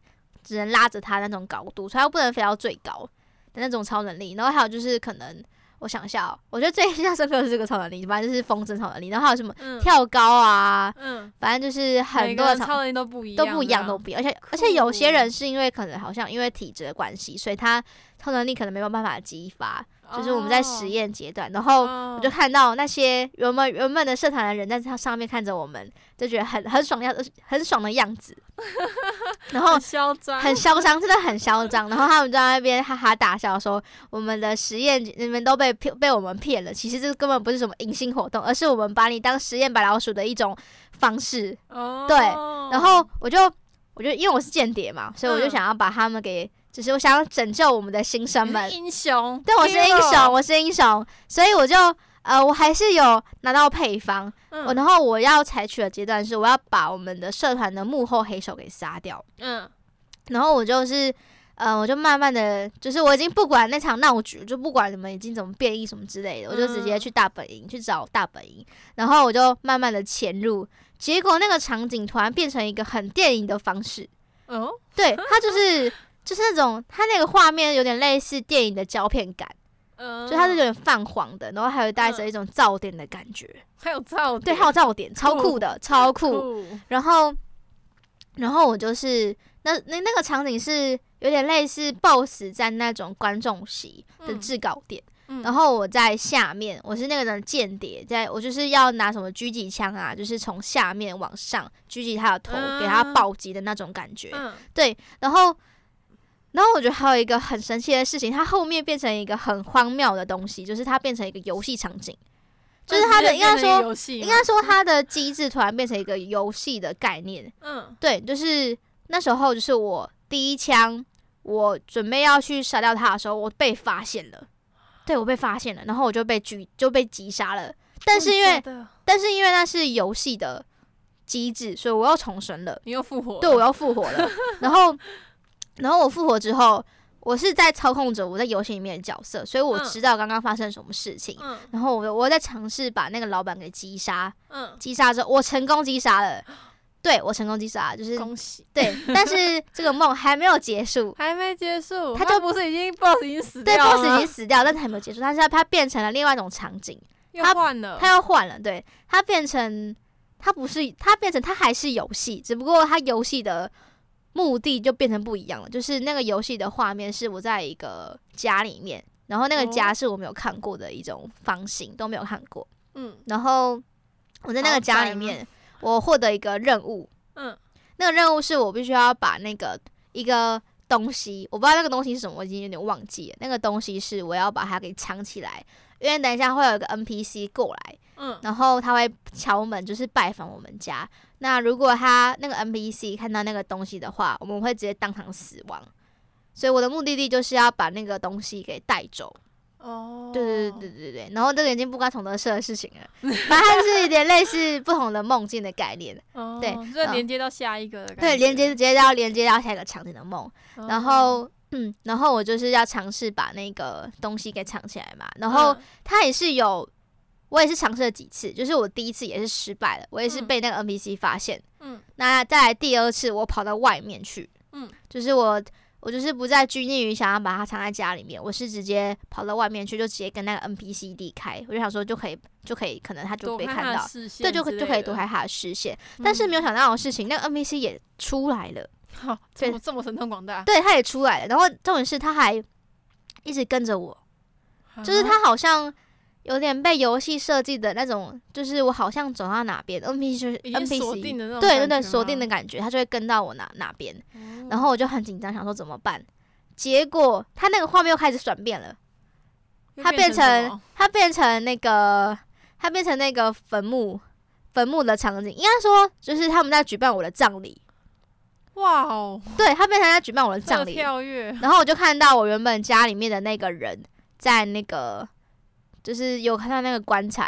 只能拉着他那种高度，所以它不能飞到最高的那种超能力。然后还有就是可能，我想一下哦，我觉得最印象深刻的是这个超能力，反正就是风筝超能力。然后还有什么、嗯、跳高啊，嗯，反正就是很多超，超能力都不一样，都不一样，都不一样。而且而且有些人是因为可能好像因为体质的关系，所以他超能力可能没有办法激发。就是我们在实验阶段，然后我就看到那些原本原本的社团的人在他上面看着我们，就觉得很很爽样，很爽的样子。然后很嚣张，很嚣张，真的很嚣张。然后他们在那边哈哈大笑，说我们的实验你们都被骗，被我们骗了。其实这根本不是什么迎新活动，而是我们把你当实验白老鼠的一种方式。对，然后我就我就因为我是间谍嘛，所以我就想要把他们给。只是我想要拯救我们的新生们，英雄，对，我是英雄，我是英雄，所以我就呃，我还是有拿到配方，嗯，然后我要采取的阶段是，我要把我们的社团的幕后黑手给杀掉，嗯，然后我就是呃，我就慢慢的就是我已经不管那场闹剧，就不管你们已经怎么变异什么之类的，我就直接去大本营去找大本营，然后我就慢慢的潜入，结果那个场景突然变成一个很电影的方式，哦，对，它就是。就是那种，它那个画面有点类似电影的胶片感，嗯，就它是有点泛黄的，然后还有带着一种噪点的感觉，还有噪点，对，还有噪点，超酷的，超酷。然后，然后我就是那那那个场景是有点类似 BOSS 在那种观众席的制高点，然后我在下面，我是那个人间谍，在我就是要拿什么狙击枪啊，就是从下面往上狙击他的头，给他暴击的那种感觉，对，然后。然后我觉得还有一个很神奇的事情，它后面变成一个很荒谬的东西，就是它变成一个游戏场景，就是它的应该说应该说它的机制突然变成一个游戏的概念。嗯，对，就是那时候就是我第一枪，我准备要去杀掉他的时候，我被发现了，对，我被发现了，然后我就被狙就被击杀了。但是因为但是因为那是游戏的机制，所以我又重生了，你又复活了，对，我又复活了，然后。然后我复活之后，我是在操控着我在游戏里面的角色，所以我知道刚刚发生什么事情。嗯、然后我我在尝试把那个老板给击杀。嗯，击杀之后我成功击杀了，对，我成功击杀了，就是恭喜。对，但是这个梦还没有结束，还没结束，他就不是已经 boss 已经死掉了？对，boss 已经死掉，但是还没有结束。但是他变成了另外一种场景，又换了，他要换了，对，他变成他不是他变成他还是游戏，只不过他游戏的。目的就变成不一样了，就是那个游戏的画面是我在一个家里面，然后那个家是我没有看过的一种方形，都没有看过。嗯，然后我在那个家里面，我获得一个任务。嗯，那个任务是我必须要把那个一个东西，我不知道那个东西是什么，我已经有点忘记了。那个东西是我要把它给藏起来，因为等一下会有一个 NPC 过来。嗯，然后他会敲门，就是拜访我们家。那如果他那个 NPC 看到那个东西的话，我们会直接当场死亡。所以我的目的地就是要把那个东西给带走。哦，对对对对对对。然后这个已经不关同德社的事情了，反正是有点类似不同的梦境的概念。哦，对，就连接到下一个。对，连接直接要连接到下一个场景的梦。然后，嗯，然后我就是要尝试把那个东西给藏起来嘛。然后它也是有。我也是尝试了几次，就是我第一次也是失败了，我也是被那个 NPC 发现。嗯，那再来第二次，我跑到外面去。嗯，就是我我就是不再拘泥于想要把它藏在家里面，我是直接跑到外面去，就直接跟那个 NPC 离开。我就想说就可以就可以，可能他就被看到，对，就就可以躲开他的视线。但是没有想到的事情，那个 NPC 也出来了。好，这么这么神通广大。对，他也出来了，然后重点是他还一直跟着我，就是他好像。有点被游戏设计的那种，就是我好像走到哪边，NPC 就是 NPC，对对对，锁定的感觉，他就会跟到我哪哪边，嗯、然后我就很紧张，想说怎么办？结果他那个画面又开始转变了，他变成他变成那个他变成那个坟墓坟墓的场景，应该说就是他们在举办我的葬礼，哇哦！对，他变成在举办我的葬礼，跳跃。然后我就看到我原本家里面的那个人在那个，就是有看到那个棺材，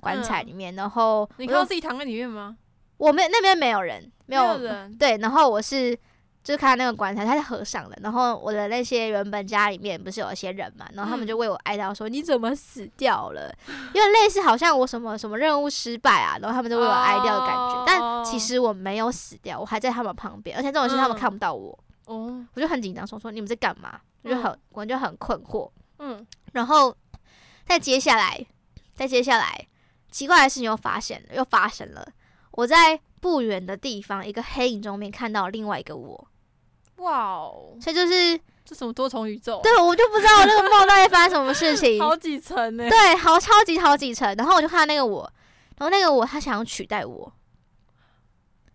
棺材里面。嗯、然后你看到自己躺在里面吗？我没那边没有人，没有，人。对，然后我是。就看到那个棺材，它是合上的。然后我的那些原本家里面不是有一些人嘛，然后他们就为我哀悼，说、嗯、你怎么死掉了？因为类似好像我什么什么任务失败啊，然后他们就为我哀悼的感觉。哦、但其实我没有死掉，我还在他们旁边，而且这种事他们看不到我。哦、嗯，我就很紧张，说说你们在干嘛？我就很我就很困惑。嗯，然后再接下来，再接下来，奇怪的事情又发现了，又发生了。我在不远的地方，一个黑影中面看到另外一个我。哇哦！所以就是这什么多重宇宙？对，我就不知道那个梦到底发生什么事情。好几层呢？对，好超级好几层。然后我就看到那个我，然后那个我他想要取代我，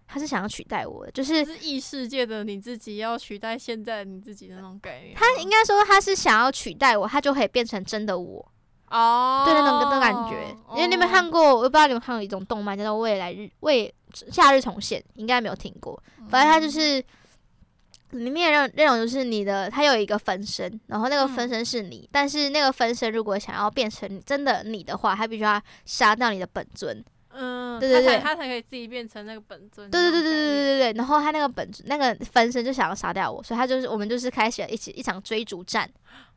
他是想要取代我的，就是是异世界的你自己要取代现在你自己的那种概念。他应该说他是想要取代我，他就可以变成真的我哦。对，那种那种感觉。因为你们看过，我不知道你们看过一种动漫叫做《未来日未夏日重现》，应该没有听过。反正它就是。里面那种那种就是你的，它有一个分身，然后那个分身是你，嗯、但是那个分身如果想要变成真的你的话，他必须要杀掉你的本尊。嗯，对对对，他才，他才可以自己变成那个本尊。对对对对对对对对。然后他那个本那个分身就想要杀掉我，所以他就是我们就是开始了一起一场追逐战。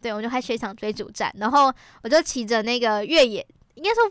对，我就开始一场追逐战，然后我就骑着那个越野，应该说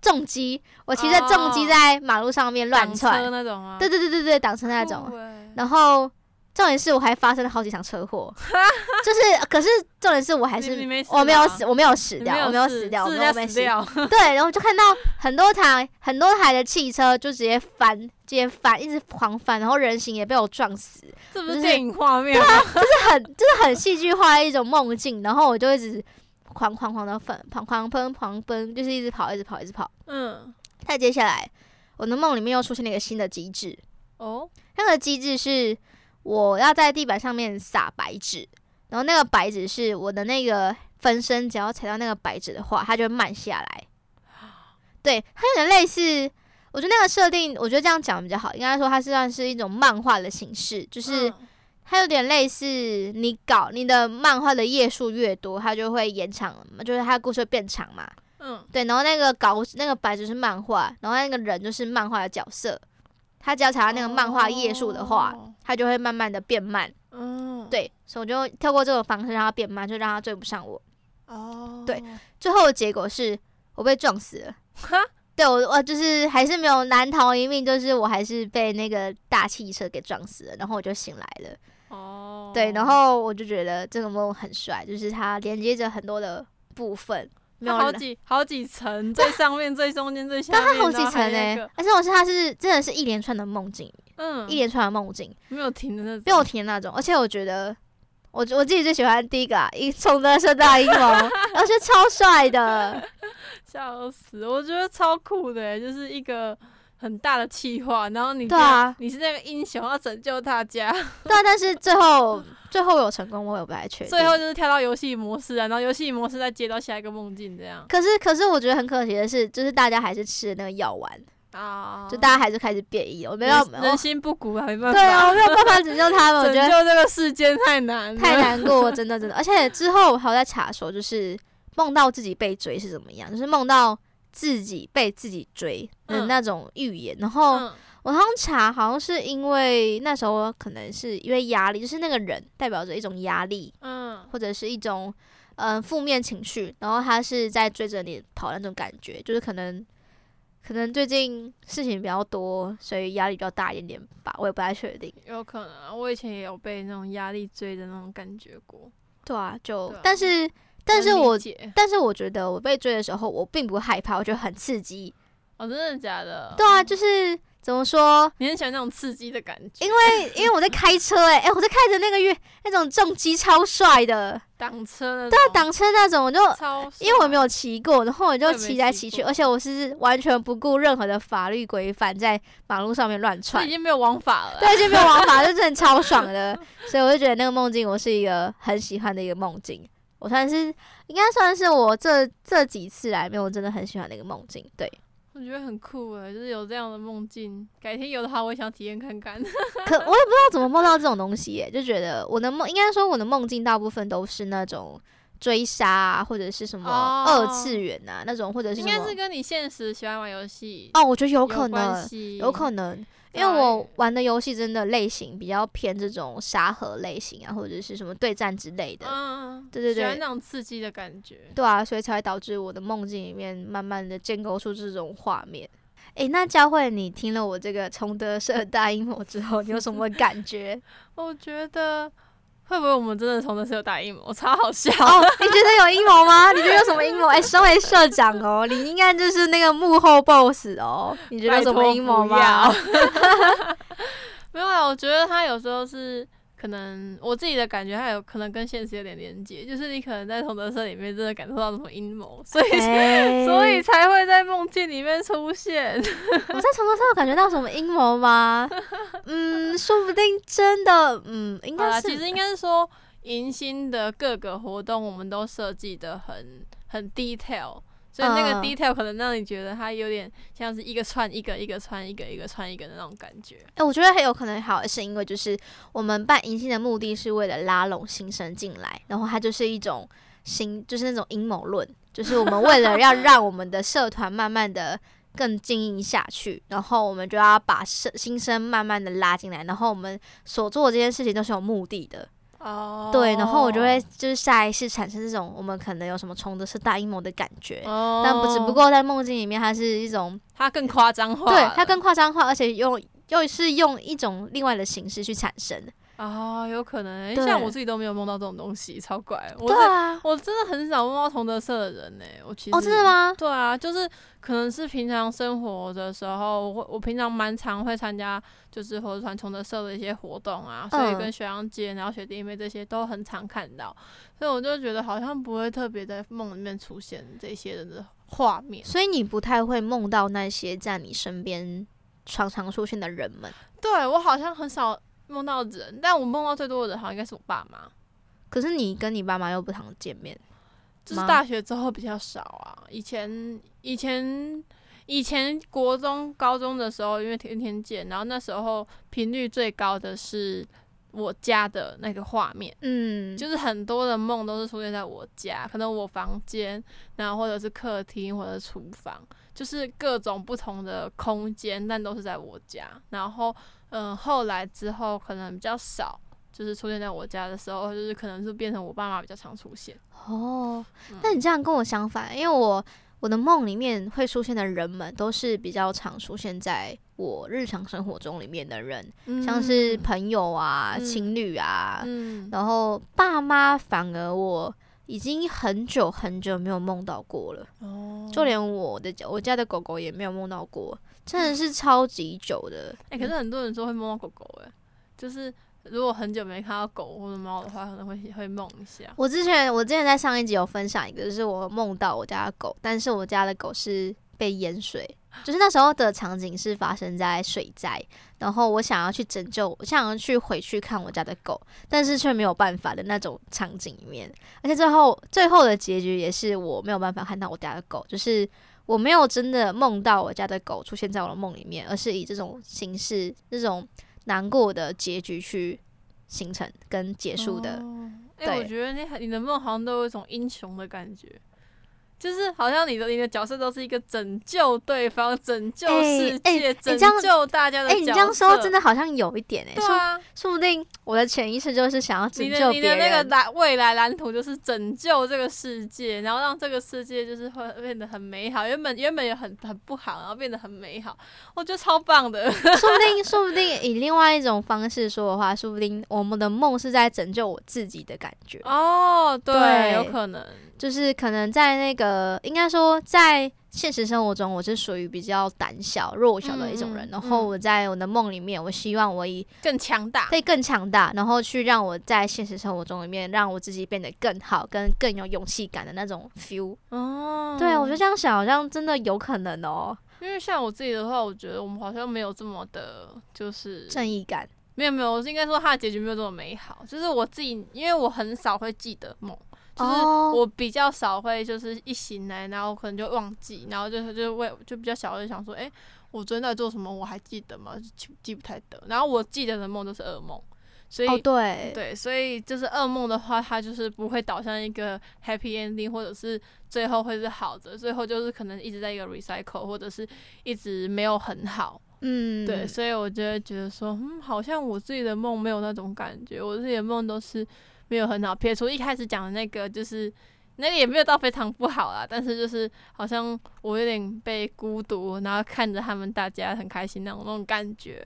重机，我骑着重机在马路上面乱窜。那种啊？对对对对对，挡车那种。然后。重点是我还发生了好几场车祸，就是，可是重点是我还是我没有死，我没有死掉，我没有死掉，我没有死掉。对，然后就看到很多台很多台的汽车就直接翻，直接翻，一直狂翻，然后人形也被我撞死。这不是电影画面吗？就是很就是很戏剧化的一种梦境，然后我就一直狂狂狂的粉，狂狂奔，狂奔，就是一直跑，一直跑，一直跑。嗯。再接下来，我的梦里面又出现了一个新的机制。哦。那个机制是。我要在地板上面撒白纸，然后那个白纸是我的那个分身，只要踩到那个白纸的话，它就会慢下来。对，它有点类似，我觉得那个设定，我觉得这样讲比较好。应该说它是算是一种漫画的形式，就是它有点类似，你搞你的漫画的页数越多，它就会延长，就是它的故事会变长嘛。嗯，对。然后那个稿那个白纸是漫画，然后那个人就是漫画的角色。他只要查到那个漫画页数的话，他就会慢慢的变慢。嗯，对，所以我就跳过这种方式让他变慢，就让他追不上我。哦，对，最后的结果是我被撞死了。哈，对我我就是还是没有难逃一命，就是我还是被那个大汽车给撞死了，然后我就醒来了。哦，对，然后我就觉得这个梦很帅，就是它连接着很多的部分。有好几好几层，最上面、最中间、最下面，但它好几层诶。而且我是它是真的是一连串的梦境，嗯，一连串的梦境，没有停的那种，没有停的那种。而且我觉得，我我自己最喜欢第一个啊，一从的是大阴谋，而且超帅的，笑死！我觉得超酷的，就是一个。很大的企划，然后你对啊，你是那个英雄要拯救大家，对啊，但是最后最后有成功，我也不太确定。最后就是跳到游戏模式啊，然后游戏模式再接到下一个梦境这样。可是可是我觉得很可惜的是，就是大家还是吃了那个药丸啊，就大家还是开始变异了。我没有人心不古啊，没办法。对啊，我没有办法拯救他们，我觉得拯救这个世间太难太难过，真的真的。而且之后我还有在查说，就是梦到自己被追是怎么样，就是梦到。自己被自己追的那种预言，嗯、然后、嗯、我好像查，好像是因为那时候可能是因为压力，就是那个人代表着一种压力，嗯，或者是一种嗯负面情绪，然后他是在追着你跑那种感觉，就是可能可能最近事情比较多，所以压力比较大一点点吧，我也不太确定。有可能，我以前也有被那种压力追的那种感觉过。对啊，就、啊、但是。但是我但是我觉得我被追的时候，我并不害怕，我觉得很刺激。哦，真的假的？对啊，就是怎么说？你很喜欢那种刺激的感觉？因为 因为我在开车、欸，诶、欸，我在开着那个月那种重机，超帅的挡车的。对啊，挡车那种，我就超因为我没有骑过，然后我就骑来骑去，而且我是完全不顾任何的法律规范，在马路上面乱窜，已经没有王法了。对，已经没有王法，就真的超爽的。所以我就觉得那个梦境，我是一个很喜欢的一个梦境。我算是应该算是我这这几次来没有真的很喜欢的一个梦境，对。我觉得很酷诶，就是有这样的梦境。改天有的话，我也想体验看看。可我也不知道怎么梦到这种东西耶，就觉得我的梦，应该说我的梦境大部分都是那种追杀啊，或者是什么二次元啊、哦、那种，或者是应该是跟你现实喜欢玩游戏哦，我觉得有可能，有可能。因为我玩的游戏真的类型比较偏这种沙盒类型啊，或者是什么对战之类的。嗯，对对对，喜欢那种刺激的感觉。对啊，所以才会导致我的梦境里面慢慢的建构出这种画面。诶，那佳慧，你听了我这个崇德社大阴谋之后，你有什么感觉？我觉得。会不会我们真的从那时候打阴谋？超好笑哦！你觉得有阴谋吗？你觉得有什么阴谋？哎、欸，身为社长哦，你应该就是那个幕后 boss 哦。你觉得有什么阴谋吗？没有啊，我觉得他有时候是。可能我自己的感觉，还有可能跟现实有点连接，就是你可能在同德社里面真的感受到什么阴谋，所以、欸、所以才会在梦境里面出现。我在同德社有感觉到什么阴谋吗？嗯，说不定真的，嗯，应该是。其实应该是说，迎新的各个活动，我们都设计的很很 detail。所以那个 detail 可能让你觉得它有点像是一个串一个，一个串一个，一个串一个的那种感觉。哎、欸，我觉得很有可能好是因为就是我们办迎新的目的是为了拉拢新生进来，然后它就是一种新，就是那种阴谋论，就是我们为了要让我们的社团慢慢的更经营下去，然后我们就要把生新生慢慢的拉进来，然后我们所做的这件事情都是有目的的。哦，对，然后我就会就是下意识产生这种我们可能有什么冲的是大阴谋的感觉，哦，但不只不过在梦境里面，它是一种 它更夸张化，对，它更夸张化，而且用又是用一种另外的形式去产生。哦，有可能、欸，像我自己都没有梦到这种东西，超怪。我对啊，我真的很少梦到同德社的人呢、欸。我其实哦，真的吗？对啊，就是可能是平常生活的时候，我我平常蛮常会参加，就是火车团同德社的一些活动啊，所以跟学长姐、然后学弟妹这些都很常看到，所以我就觉得好像不会特别在梦里面出现这些人的画面。所以你不太会梦到那些在你身边常常出现的人们？对，我好像很少。梦到人，但我梦到最多的人好像应该是我爸妈。可是你跟你爸妈又不常见面，就是大学之后比较少啊。以前以前以前国中高中的时候，因为天天见，然后那时候频率最高的是我家的那个画面，嗯，就是很多的梦都是出现在我家，可能我房间，然后或者是客厅或者厨房，就是各种不同的空间，但都是在我家，然后。嗯，后来之后可能比较少，就是出现在我家的时候，就是可能是变成我爸妈比较常出现。哦，那你这样跟我相反，因为我我的梦里面会出现的人们都是比较常出现在我日常生活中里面的人，嗯、像是朋友啊、嗯、情侣啊，嗯、然后爸妈反而我已经很久很久没有梦到过了。哦，就连我的我家的狗狗也没有梦到过。真的是超级久的，哎、欸，可是很多人说会梦到狗狗，哎，就是如果很久没看到狗或者猫的话，可能会会梦一下。我之前我之前在上一集有分享一个，就是我梦到我家的狗，但是我家的狗是被淹水，就是那时候的场景是发生在水灾，然后我想要去拯救，我想要去回去看我家的狗，但是却没有办法的那种场景里面，而且最后最后的结局也是我没有办法看到我家的狗，就是。我没有真的梦到我家的狗出现在我的梦里面，而是以这种形式、这种难过的结局去形成跟结束的。哎、哦，欸、我觉得你你的梦好像都有一种英雄的感觉。就是好像你的你的角色都是一个拯救对方、拯救世界、欸欸、拯救大家的角色。哎、欸，你这样说真的好像有一点哎、欸，说、啊、说不定我的潜意识就是想要拯救别人。你的，你的那个蓝未来蓝图就是拯救这个世界，然后让这个世界就是会变得很美好。原本原本也很很不好，然后变得很美好，我觉得超棒的。说不定说不定以另外一种方式说的话，说不定我们的梦是在拯救我自己的感觉。哦，对，对有可能。就是可能在那个，应该说在现实生活中，我是属于比较胆小、弱小的一种人。嗯、然后我在我的梦里面，我希望我以更强大，可以更强大，然后去让我在现实生活中里面，让我自己变得更好，跟更有勇气感的那种 feel。哦，对，我觉得这样想好像真的有可能哦。因为像我自己的话，我觉得我们好像没有这么的，就是正义感。没有没有，我是应该说他的结局没有这么美好。就是我自己，因为我很少会记得梦。就是我比较少会就是一醒来，然后可能就忘记，然后就是就为就比较小就想说，哎、欸，我昨天在做什么？我还记得吗？记记不太得。然后我记得的梦都是噩梦。所以、哦、对对，所以就是噩梦的话，它就是不会导向一个 happy ending，或者是最后会是好的，最后就是可能一直在一个 recycle，或者是一直没有很好。嗯，对，所以我就会觉得说，嗯，好像我自己的梦没有那种感觉，我自己的梦都是没有很好。撇除一开始讲的那个，就是那个也没有到非常不好啦，但是就是好像我有点被孤独，然后看着他们大家很开心那种那种感觉。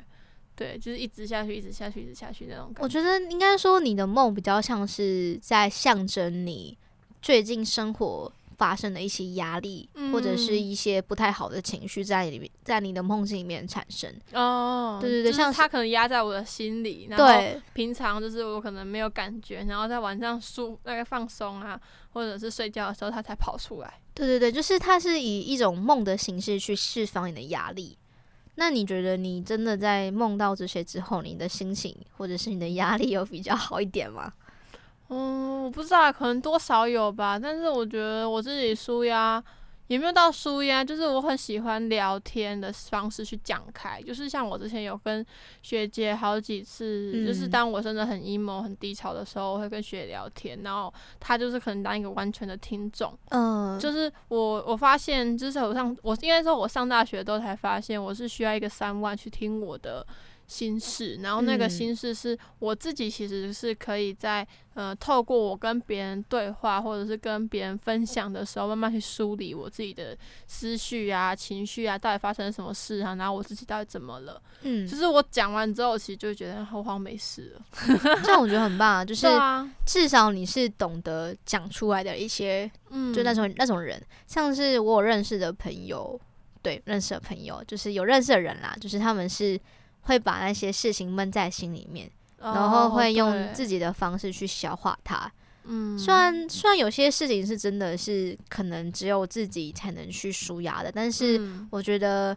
对，就是一直下去，一直下去，一直下去那种。我觉得应该说，你的梦比较像是在象征你最近生活发生的一些压力，嗯、或者是一些不太好的情绪在里面，在你的梦境里面产生。哦，对对对，像他可能压在我的心里，然后平常就是我可能没有感觉，然后在晚上舒那个放松啊，或者是睡觉的时候，他才跑出来。对对对，就是他是以一种梦的形式去释放你的压力。那你觉得你真的在梦到这些之后，你的心情或者是你的压力有比较好一点吗？嗯，我不知道，可能多少有吧。但是我觉得我自己舒压。也没有到舒压，就是我很喜欢聊天的方式去讲开，就是像我之前有跟学姐好几次，嗯、就是当我真的很 emo 很低潮的时候，我会跟学姐聊天，然后她就是可能当一个完全的听众，嗯，就是我我发现，就是我上我应该说我上大学都才发现，我是需要一个三万去听我的。心事，然后那个心事是我自己，其实是可以在呃透过我跟别人对话，或者是跟别人分享的时候，慢慢去梳理我自己的思绪啊、情绪啊，到底发生了什么事啊，然后我自己到底怎么了？嗯，就是我讲完之后，其实就觉得好像没事了。这样我觉得很棒啊，就是至少你是懂得讲出来的一些，嗯，就那种那种人，像是我有认识的朋友，对，认识的朋友，就是有认识的人啦，就是他们是。会把那些事情闷在心里面，然后会用自己的方式去消化它。嗯，虽然虽然有些事情是真的是可能只有自己才能去舒压的，但是我觉得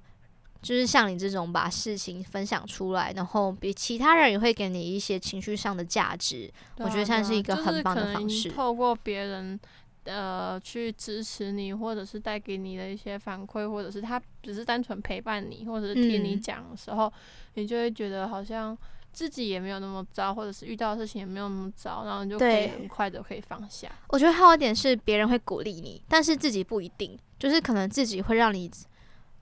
就是像你这种把事情分享出来，然后比其他人也会给你一些情绪上的价值，我觉得算是一个很棒的方式。透过别人。呃，去支持你，或者是带给你的一些反馈，或者是他只是单纯陪伴你，或者是听你讲的时候，嗯、你就会觉得好像自己也没有那么糟，或者是遇到的事情也没有那么糟，然后你就可以很快的可以放下。我觉得还有一点是别人会鼓励你，但是自己不一定，就是可能自己会让你，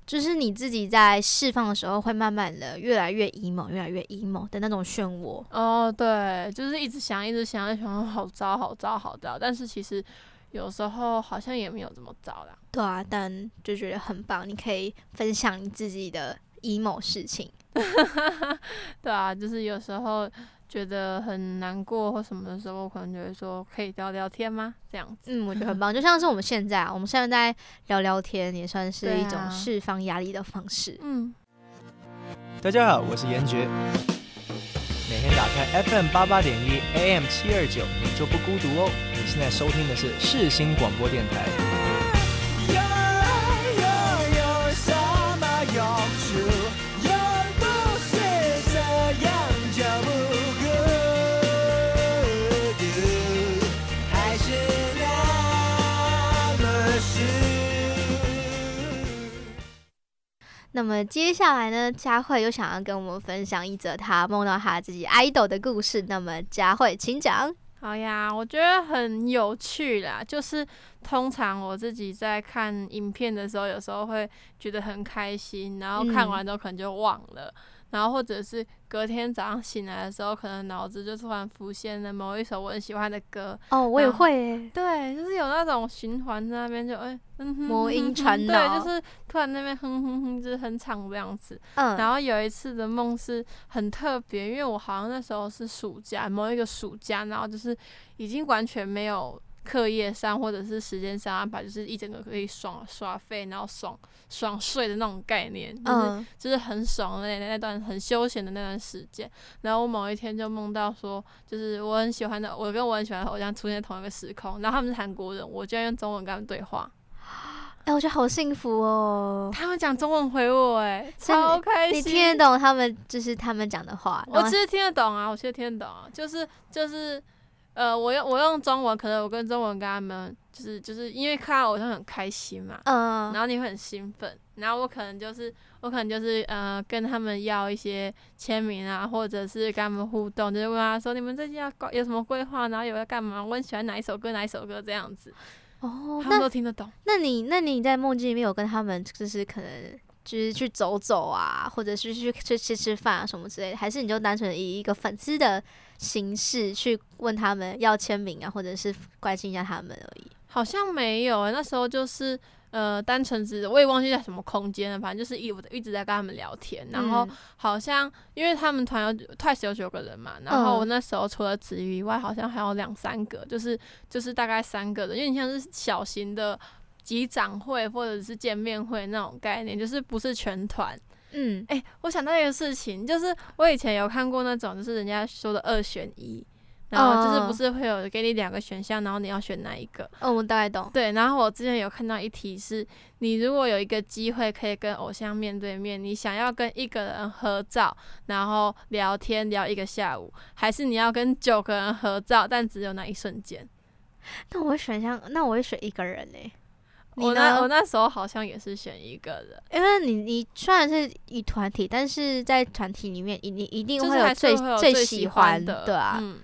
就是你自己在释放的时候会慢慢的越来越 emo，越来越 emo 的那种漩涡。哦，对，就是一直想，一直想，一直想，好糟，好糟，好糟，但是其实。有时候好像也没有这么糟啦。对啊，但就觉得很棒，你可以分享你自己的 emo 事情。对啊，就是有时候觉得很难过或什么的时候，可能就会说可以聊聊天吗？这样子。嗯，我觉得很棒，就像是我们现在啊，我们现在在聊聊天，也算是一种释放压力的方式。嗯。大家好，我是严爵。每天打开 FM 八八点一 AM 七二九，你就不孤独哦。你现在收听的是世新广播电台。那么接下来呢，佳慧又想要跟我们分享一则她梦到她自己 idol 的故事。那么佳慧，请讲。好呀，我觉得很有趣啦。就是通常我自己在看影片的时候，有时候会觉得很开心，然后看完之后可能就忘了。嗯然后或者是隔天早上醒来的时候，可能脑子就突然浮现了某一首我很喜欢的歌。哦，我也会。对，就是有那种循环在那边就，就哎，魔音传脑。对，就是突然那边哼哼哼，就是哼唱这样子。嗯。然后有一次的梦是很特别，因为我好像那时候是暑假，某一个暑假，然后就是已经完全没有。课业上或者是时间上安排，就是一整个可以爽耍废，然后爽爽睡的那种概念，就是就是很爽的那那段很休闲的那段时间。然后我某一天就梦到说，就是我很喜欢的，我跟我很喜欢的偶像出现在同一个时空，然后他们是韩国人，我居然用中文跟他们对话。哎、欸，我觉得好幸福哦！他们讲中文回我，哎，超开心。你听得懂他们就是他们讲的话？我其实听得懂啊，我其实听得懂啊，就是就是。呃，我用我用中文，可能我跟中文跟他们，就是就是因为看到偶像很开心嘛，嗯，然后你会很兴奋，然后我可能就是我可能就是呃跟他们要一些签名啊，或者是跟他们互动，就是问他说你们最近要有什么规划，然后有要干嘛，我很喜欢哪一首歌哪一首歌这样子，哦，他们都听得懂。那，那你那你在梦境里面有跟他们就是可能？就是去走走啊，或者是去去吃吃饭啊什么之类的，还是你就单纯以一个粉丝的形式去问他们要签名啊，或者是关心一下他们而已？好像没有、欸，那时候就是呃，单纯只我也忘记在什么空间了，反正就是一我一直在跟他们聊天，然后好像因为他们团有 Twice 有九个人嘛，然后我那时候除了子瑜以外，好像还有两三个，就是就是大概三个人，因为你像是小型的。集长会或者是见面会那种概念，就是不是全团。嗯，哎、欸，我想到一个事情，就是我以前有看过那种，就是人家说的二选一，然后就是不是会有给你两个选项，然后你要选哪一个？嗯，我大概懂。对，然后我之前有看到一题是，你如果有一个机会可以跟偶像面对面，你想要跟一个人合照，然后聊天聊一个下午，还是你要跟九个人合照，但只有那一瞬间？那我会选项，那我会选一个人呢、欸。我那我那时候好像也是选一个人，因为你你虽然是以团体，但是在团体里面，你你一定会有最有最喜欢的，对啊。嗯，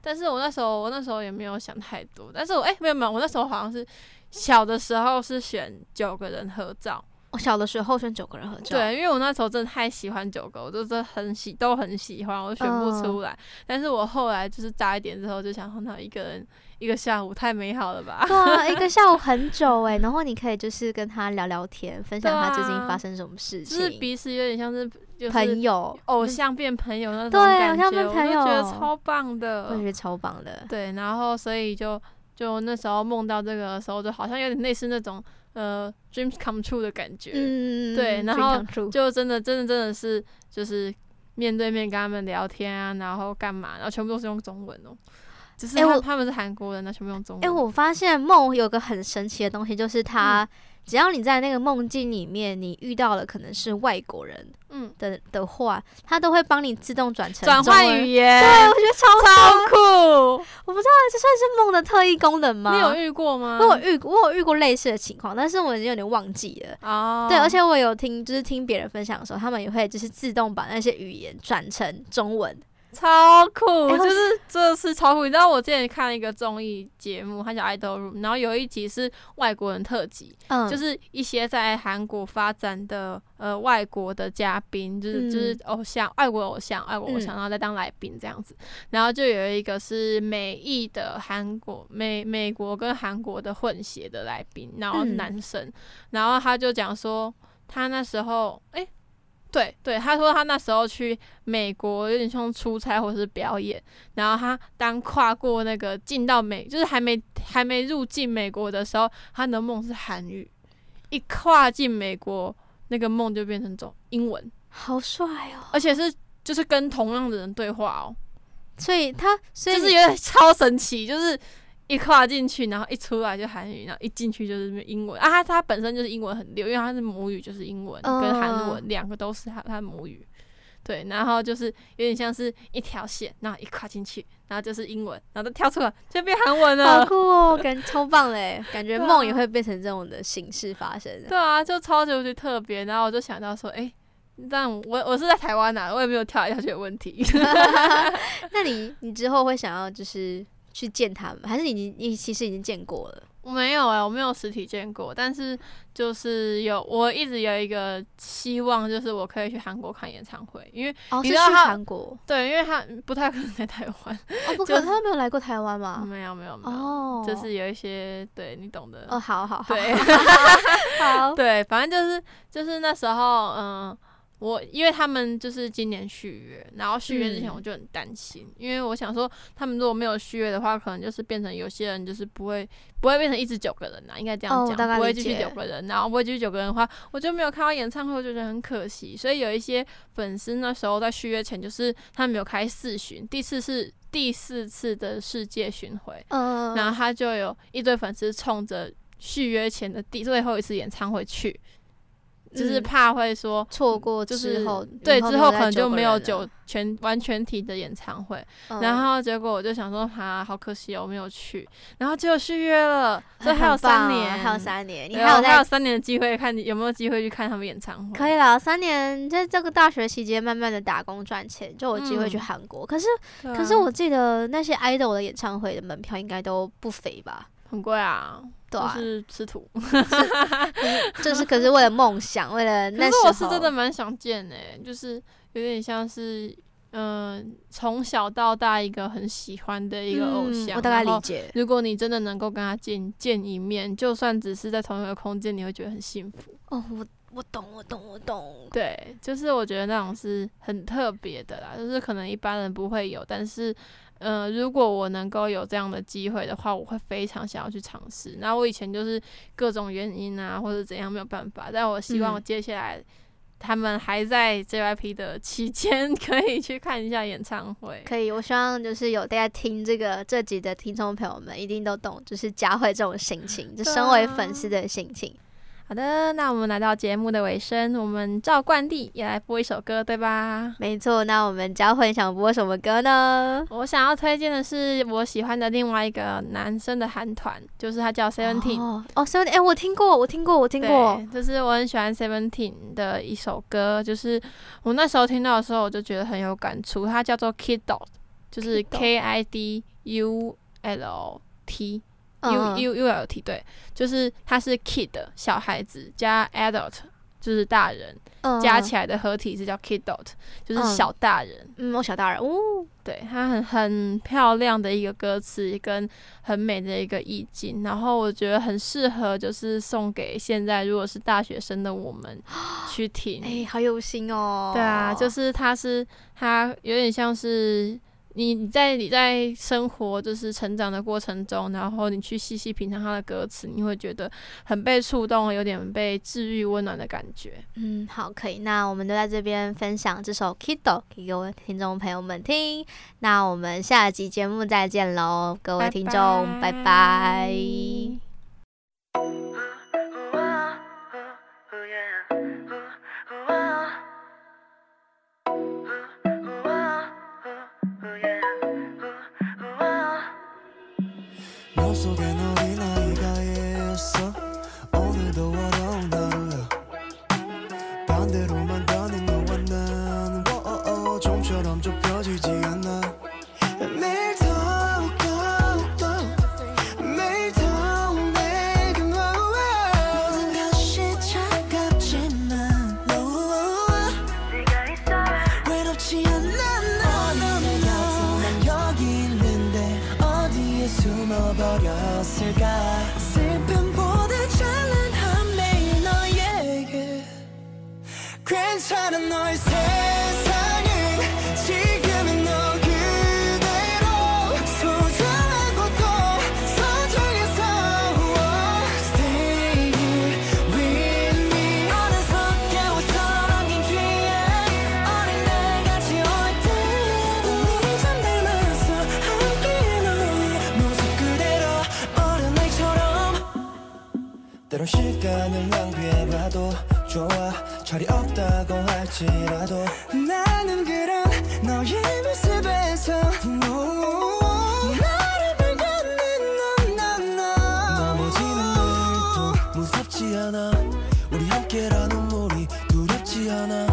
但是我那时候我那时候也没有想太多，但是我哎、欸、没有没有，我那时候好像是小的时候是选九个人合照。我小的时候选九个人合照，对，因为我那时候真的太喜欢九个，我就是很喜都很喜欢，我选不出来。嗯、但是我后来就是大一点之后，就想说，那一个人一个下午太美好了吧？对啊，一个下午很久哎，然后你可以就是跟他聊聊天，分享他最近发生什么事情，就是彼此有点像是朋友，偶像变朋友那种感觉，对，偶像变朋友，我觉得超棒的，我觉得超棒的。对，然后所以就就那时候梦到这个的时候，就好像有点类似那种。呃，dreams come true 的感觉，嗯、对，然后就真的，真的，真的是，就是面对面跟他们聊天啊，然后干嘛，然后全部都是用中文哦，就是他、们是韩国人，那全部用中文。哎、欸，我发现梦有个很神奇的东西，就是它。嗯只要你在那个梦境里面，你遇到了可能是外国人，嗯的的话，它都会帮你自动转成转换语言。对，我觉得超超酷。我不知道这算是梦的特异功能吗？你有遇过吗？我有遇过，我有遇过类似的情况，但是我已经有点忘记了。哦，对，而且我有听，就是听别人分享的时候，他们也会就是自动把那些语言转成中文。超酷，欸、就是这是超酷。你知道我之前看了一个综艺节目，它叫《Idol Room》，然后有一集是外国人特辑，嗯，就是一些在韩国发展的呃外国的嘉宾，就是、嗯、就是偶像，外国偶像，外国偶像，然后再当来宾这样子。然后就有一个是美裔的韩国美美国跟韩国的混血的来宾，然后男生，嗯、然后他就讲说他那时候哎。欸对对，他说他那时候去美国有点像出差或者是表演，然后他当跨过那个进到美，就是还没还没入境美国的时候，他的梦是韩语，一跨进美国，那个梦就变成种英文，好帅哦！而且是就是跟同样的人对话哦，所以他所以就是有点超神奇，就是。一跨进去，然后一出来就韩语，然后一进去就是英文啊！他他本身就是英文很溜，因为他是母语就是英文跟韩文两个都是他他的母语，对，然后就是有点像是一条线，然后一跨进去，然后就是英文，然后都跳出来就变韩文了，好酷哦，感觉超棒嘞！感觉梦也会变成这种的形式发生。对啊，就超级无敌特别。然后我就想到说，哎、欸，但我我是在台湾呐、啊，我也没有跳来跳去的问题。那你你之后会想要就是？去见他们，还是你你你其实已经见过了？我没有哎、欸，我没有实体见过，但是就是有，我一直有一个希望，就是我可以去韩国看演唱会，因为你知道他韩国？对，因为他不太可能在台湾，哦，不可能，他没有来过台湾吗？没有没有没有，哦，就是有一些对你懂的，哦，好好好，对，好，对，反正就是就是那时候，嗯。我因为他们就是今年续约，然后续约之前我就很担心，嗯、因为我想说他们如果没有续约的话，可能就是变成有些人就是不会不会变成一直九个人呐、啊，应该这样讲，哦、不会继续九个人，然后不会继续九个人的话，我就没有看到演唱会，我就觉得很可惜。所以有一些粉丝那时候在续约前，就是他们没有开四巡，第四次第四次的世界巡回，嗯，然后他就有一堆粉丝冲着续约前的第最后一次演唱会去。就是怕会说错过之后，就是对之后可能就没有九全完全体的演唱会。然后结果我就想说，啊，好可惜哦，我没有去。然后结果续约了，所以还有三年，还有三年，你还有还有三年的机会，看你有没有机会去看他们演唱会。可以了，三年在这个大学期间慢慢的打工赚钱，就有机会去韩国。可是可是我记得那些 idol 的演唱会的门票应该都不菲吧？很贵啊。都是吃土，就是可是为了梦想，为了 那时候，可是我是真的蛮想见诶、欸，就是有点像是，嗯、呃，从小到大一个很喜欢的一个偶像，嗯、我大概理解。如果你真的能够跟他见见一面，就算只是在同一个空间，你会觉得很幸福。哦，我我懂，我懂，我懂。对，就是我觉得那种是很特别的啦，就是可能一般人不会有，但是。嗯、呃，如果我能够有这样的机会的话，我会非常想要去尝试。那我以前就是各种原因啊，或者怎样没有办法，但我希望接下来他们还在 JYP 的期间，可以去看一下演唱会。可以，我希望就是有大家听这个这集的听众朋友们，一定都懂，就是佳慧这种心情，就身为粉丝的心情。好的，那我们来到节目的尾声，我们照惯例也来播一首歌，对吧？没错，那我们交换想播什么歌呢？我想要推荐的是我喜欢的另外一个男生的韩团，就是他叫 Seventeen。哦，Seventeen，哎，我听过，我听过，我听过。就是我很喜欢 Seventeen 的一首歌，就是我那时候听到的时候，我就觉得很有感触。它叫做 Kidult，就是 K I D U L T。U U U L T 对，就是它是 kid 小孩子加 adult 就是大人，嗯、加起来的合体是叫 kidult，就是小大人。嗯，我小大人哦，对，它很很漂亮的一个歌词跟很美的一个意境，然后我觉得很适合就是送给现在如果是大学生的我们 去听。哎，好有心哦。对啊，就是它是它有点像是。你你在你在生活就是成长的过程中，然后你去细细品尝他的歌词，你会觉得很被触动，有点被治愈、温暖的感觉。嗯，好，可以。那我们都在这边分享这首《Kidult》给各位听众朋友们听。那我们下集节目再见喽，各位听众，拜拜。拜拜。 좋아. 철이 없다고 할지라도 나는 그런 너의 모습에서 나를 불가는 넌넌너 넘어지는 일도 무섭지 않아. 우리 함께라는 물이 두렵지 않아.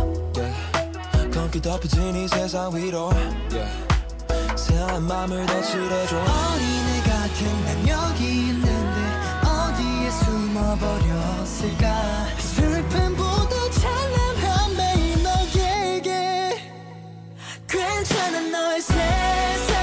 검게 덮여진 이 세상 위로. Yeah. 새한 맘을 더 칠해줘. 어린애 같은 난 여기 있는데 어디에 숨어버렸을까? 팬보다 찬란한 매일 너에게 괜찮은 너의 세상.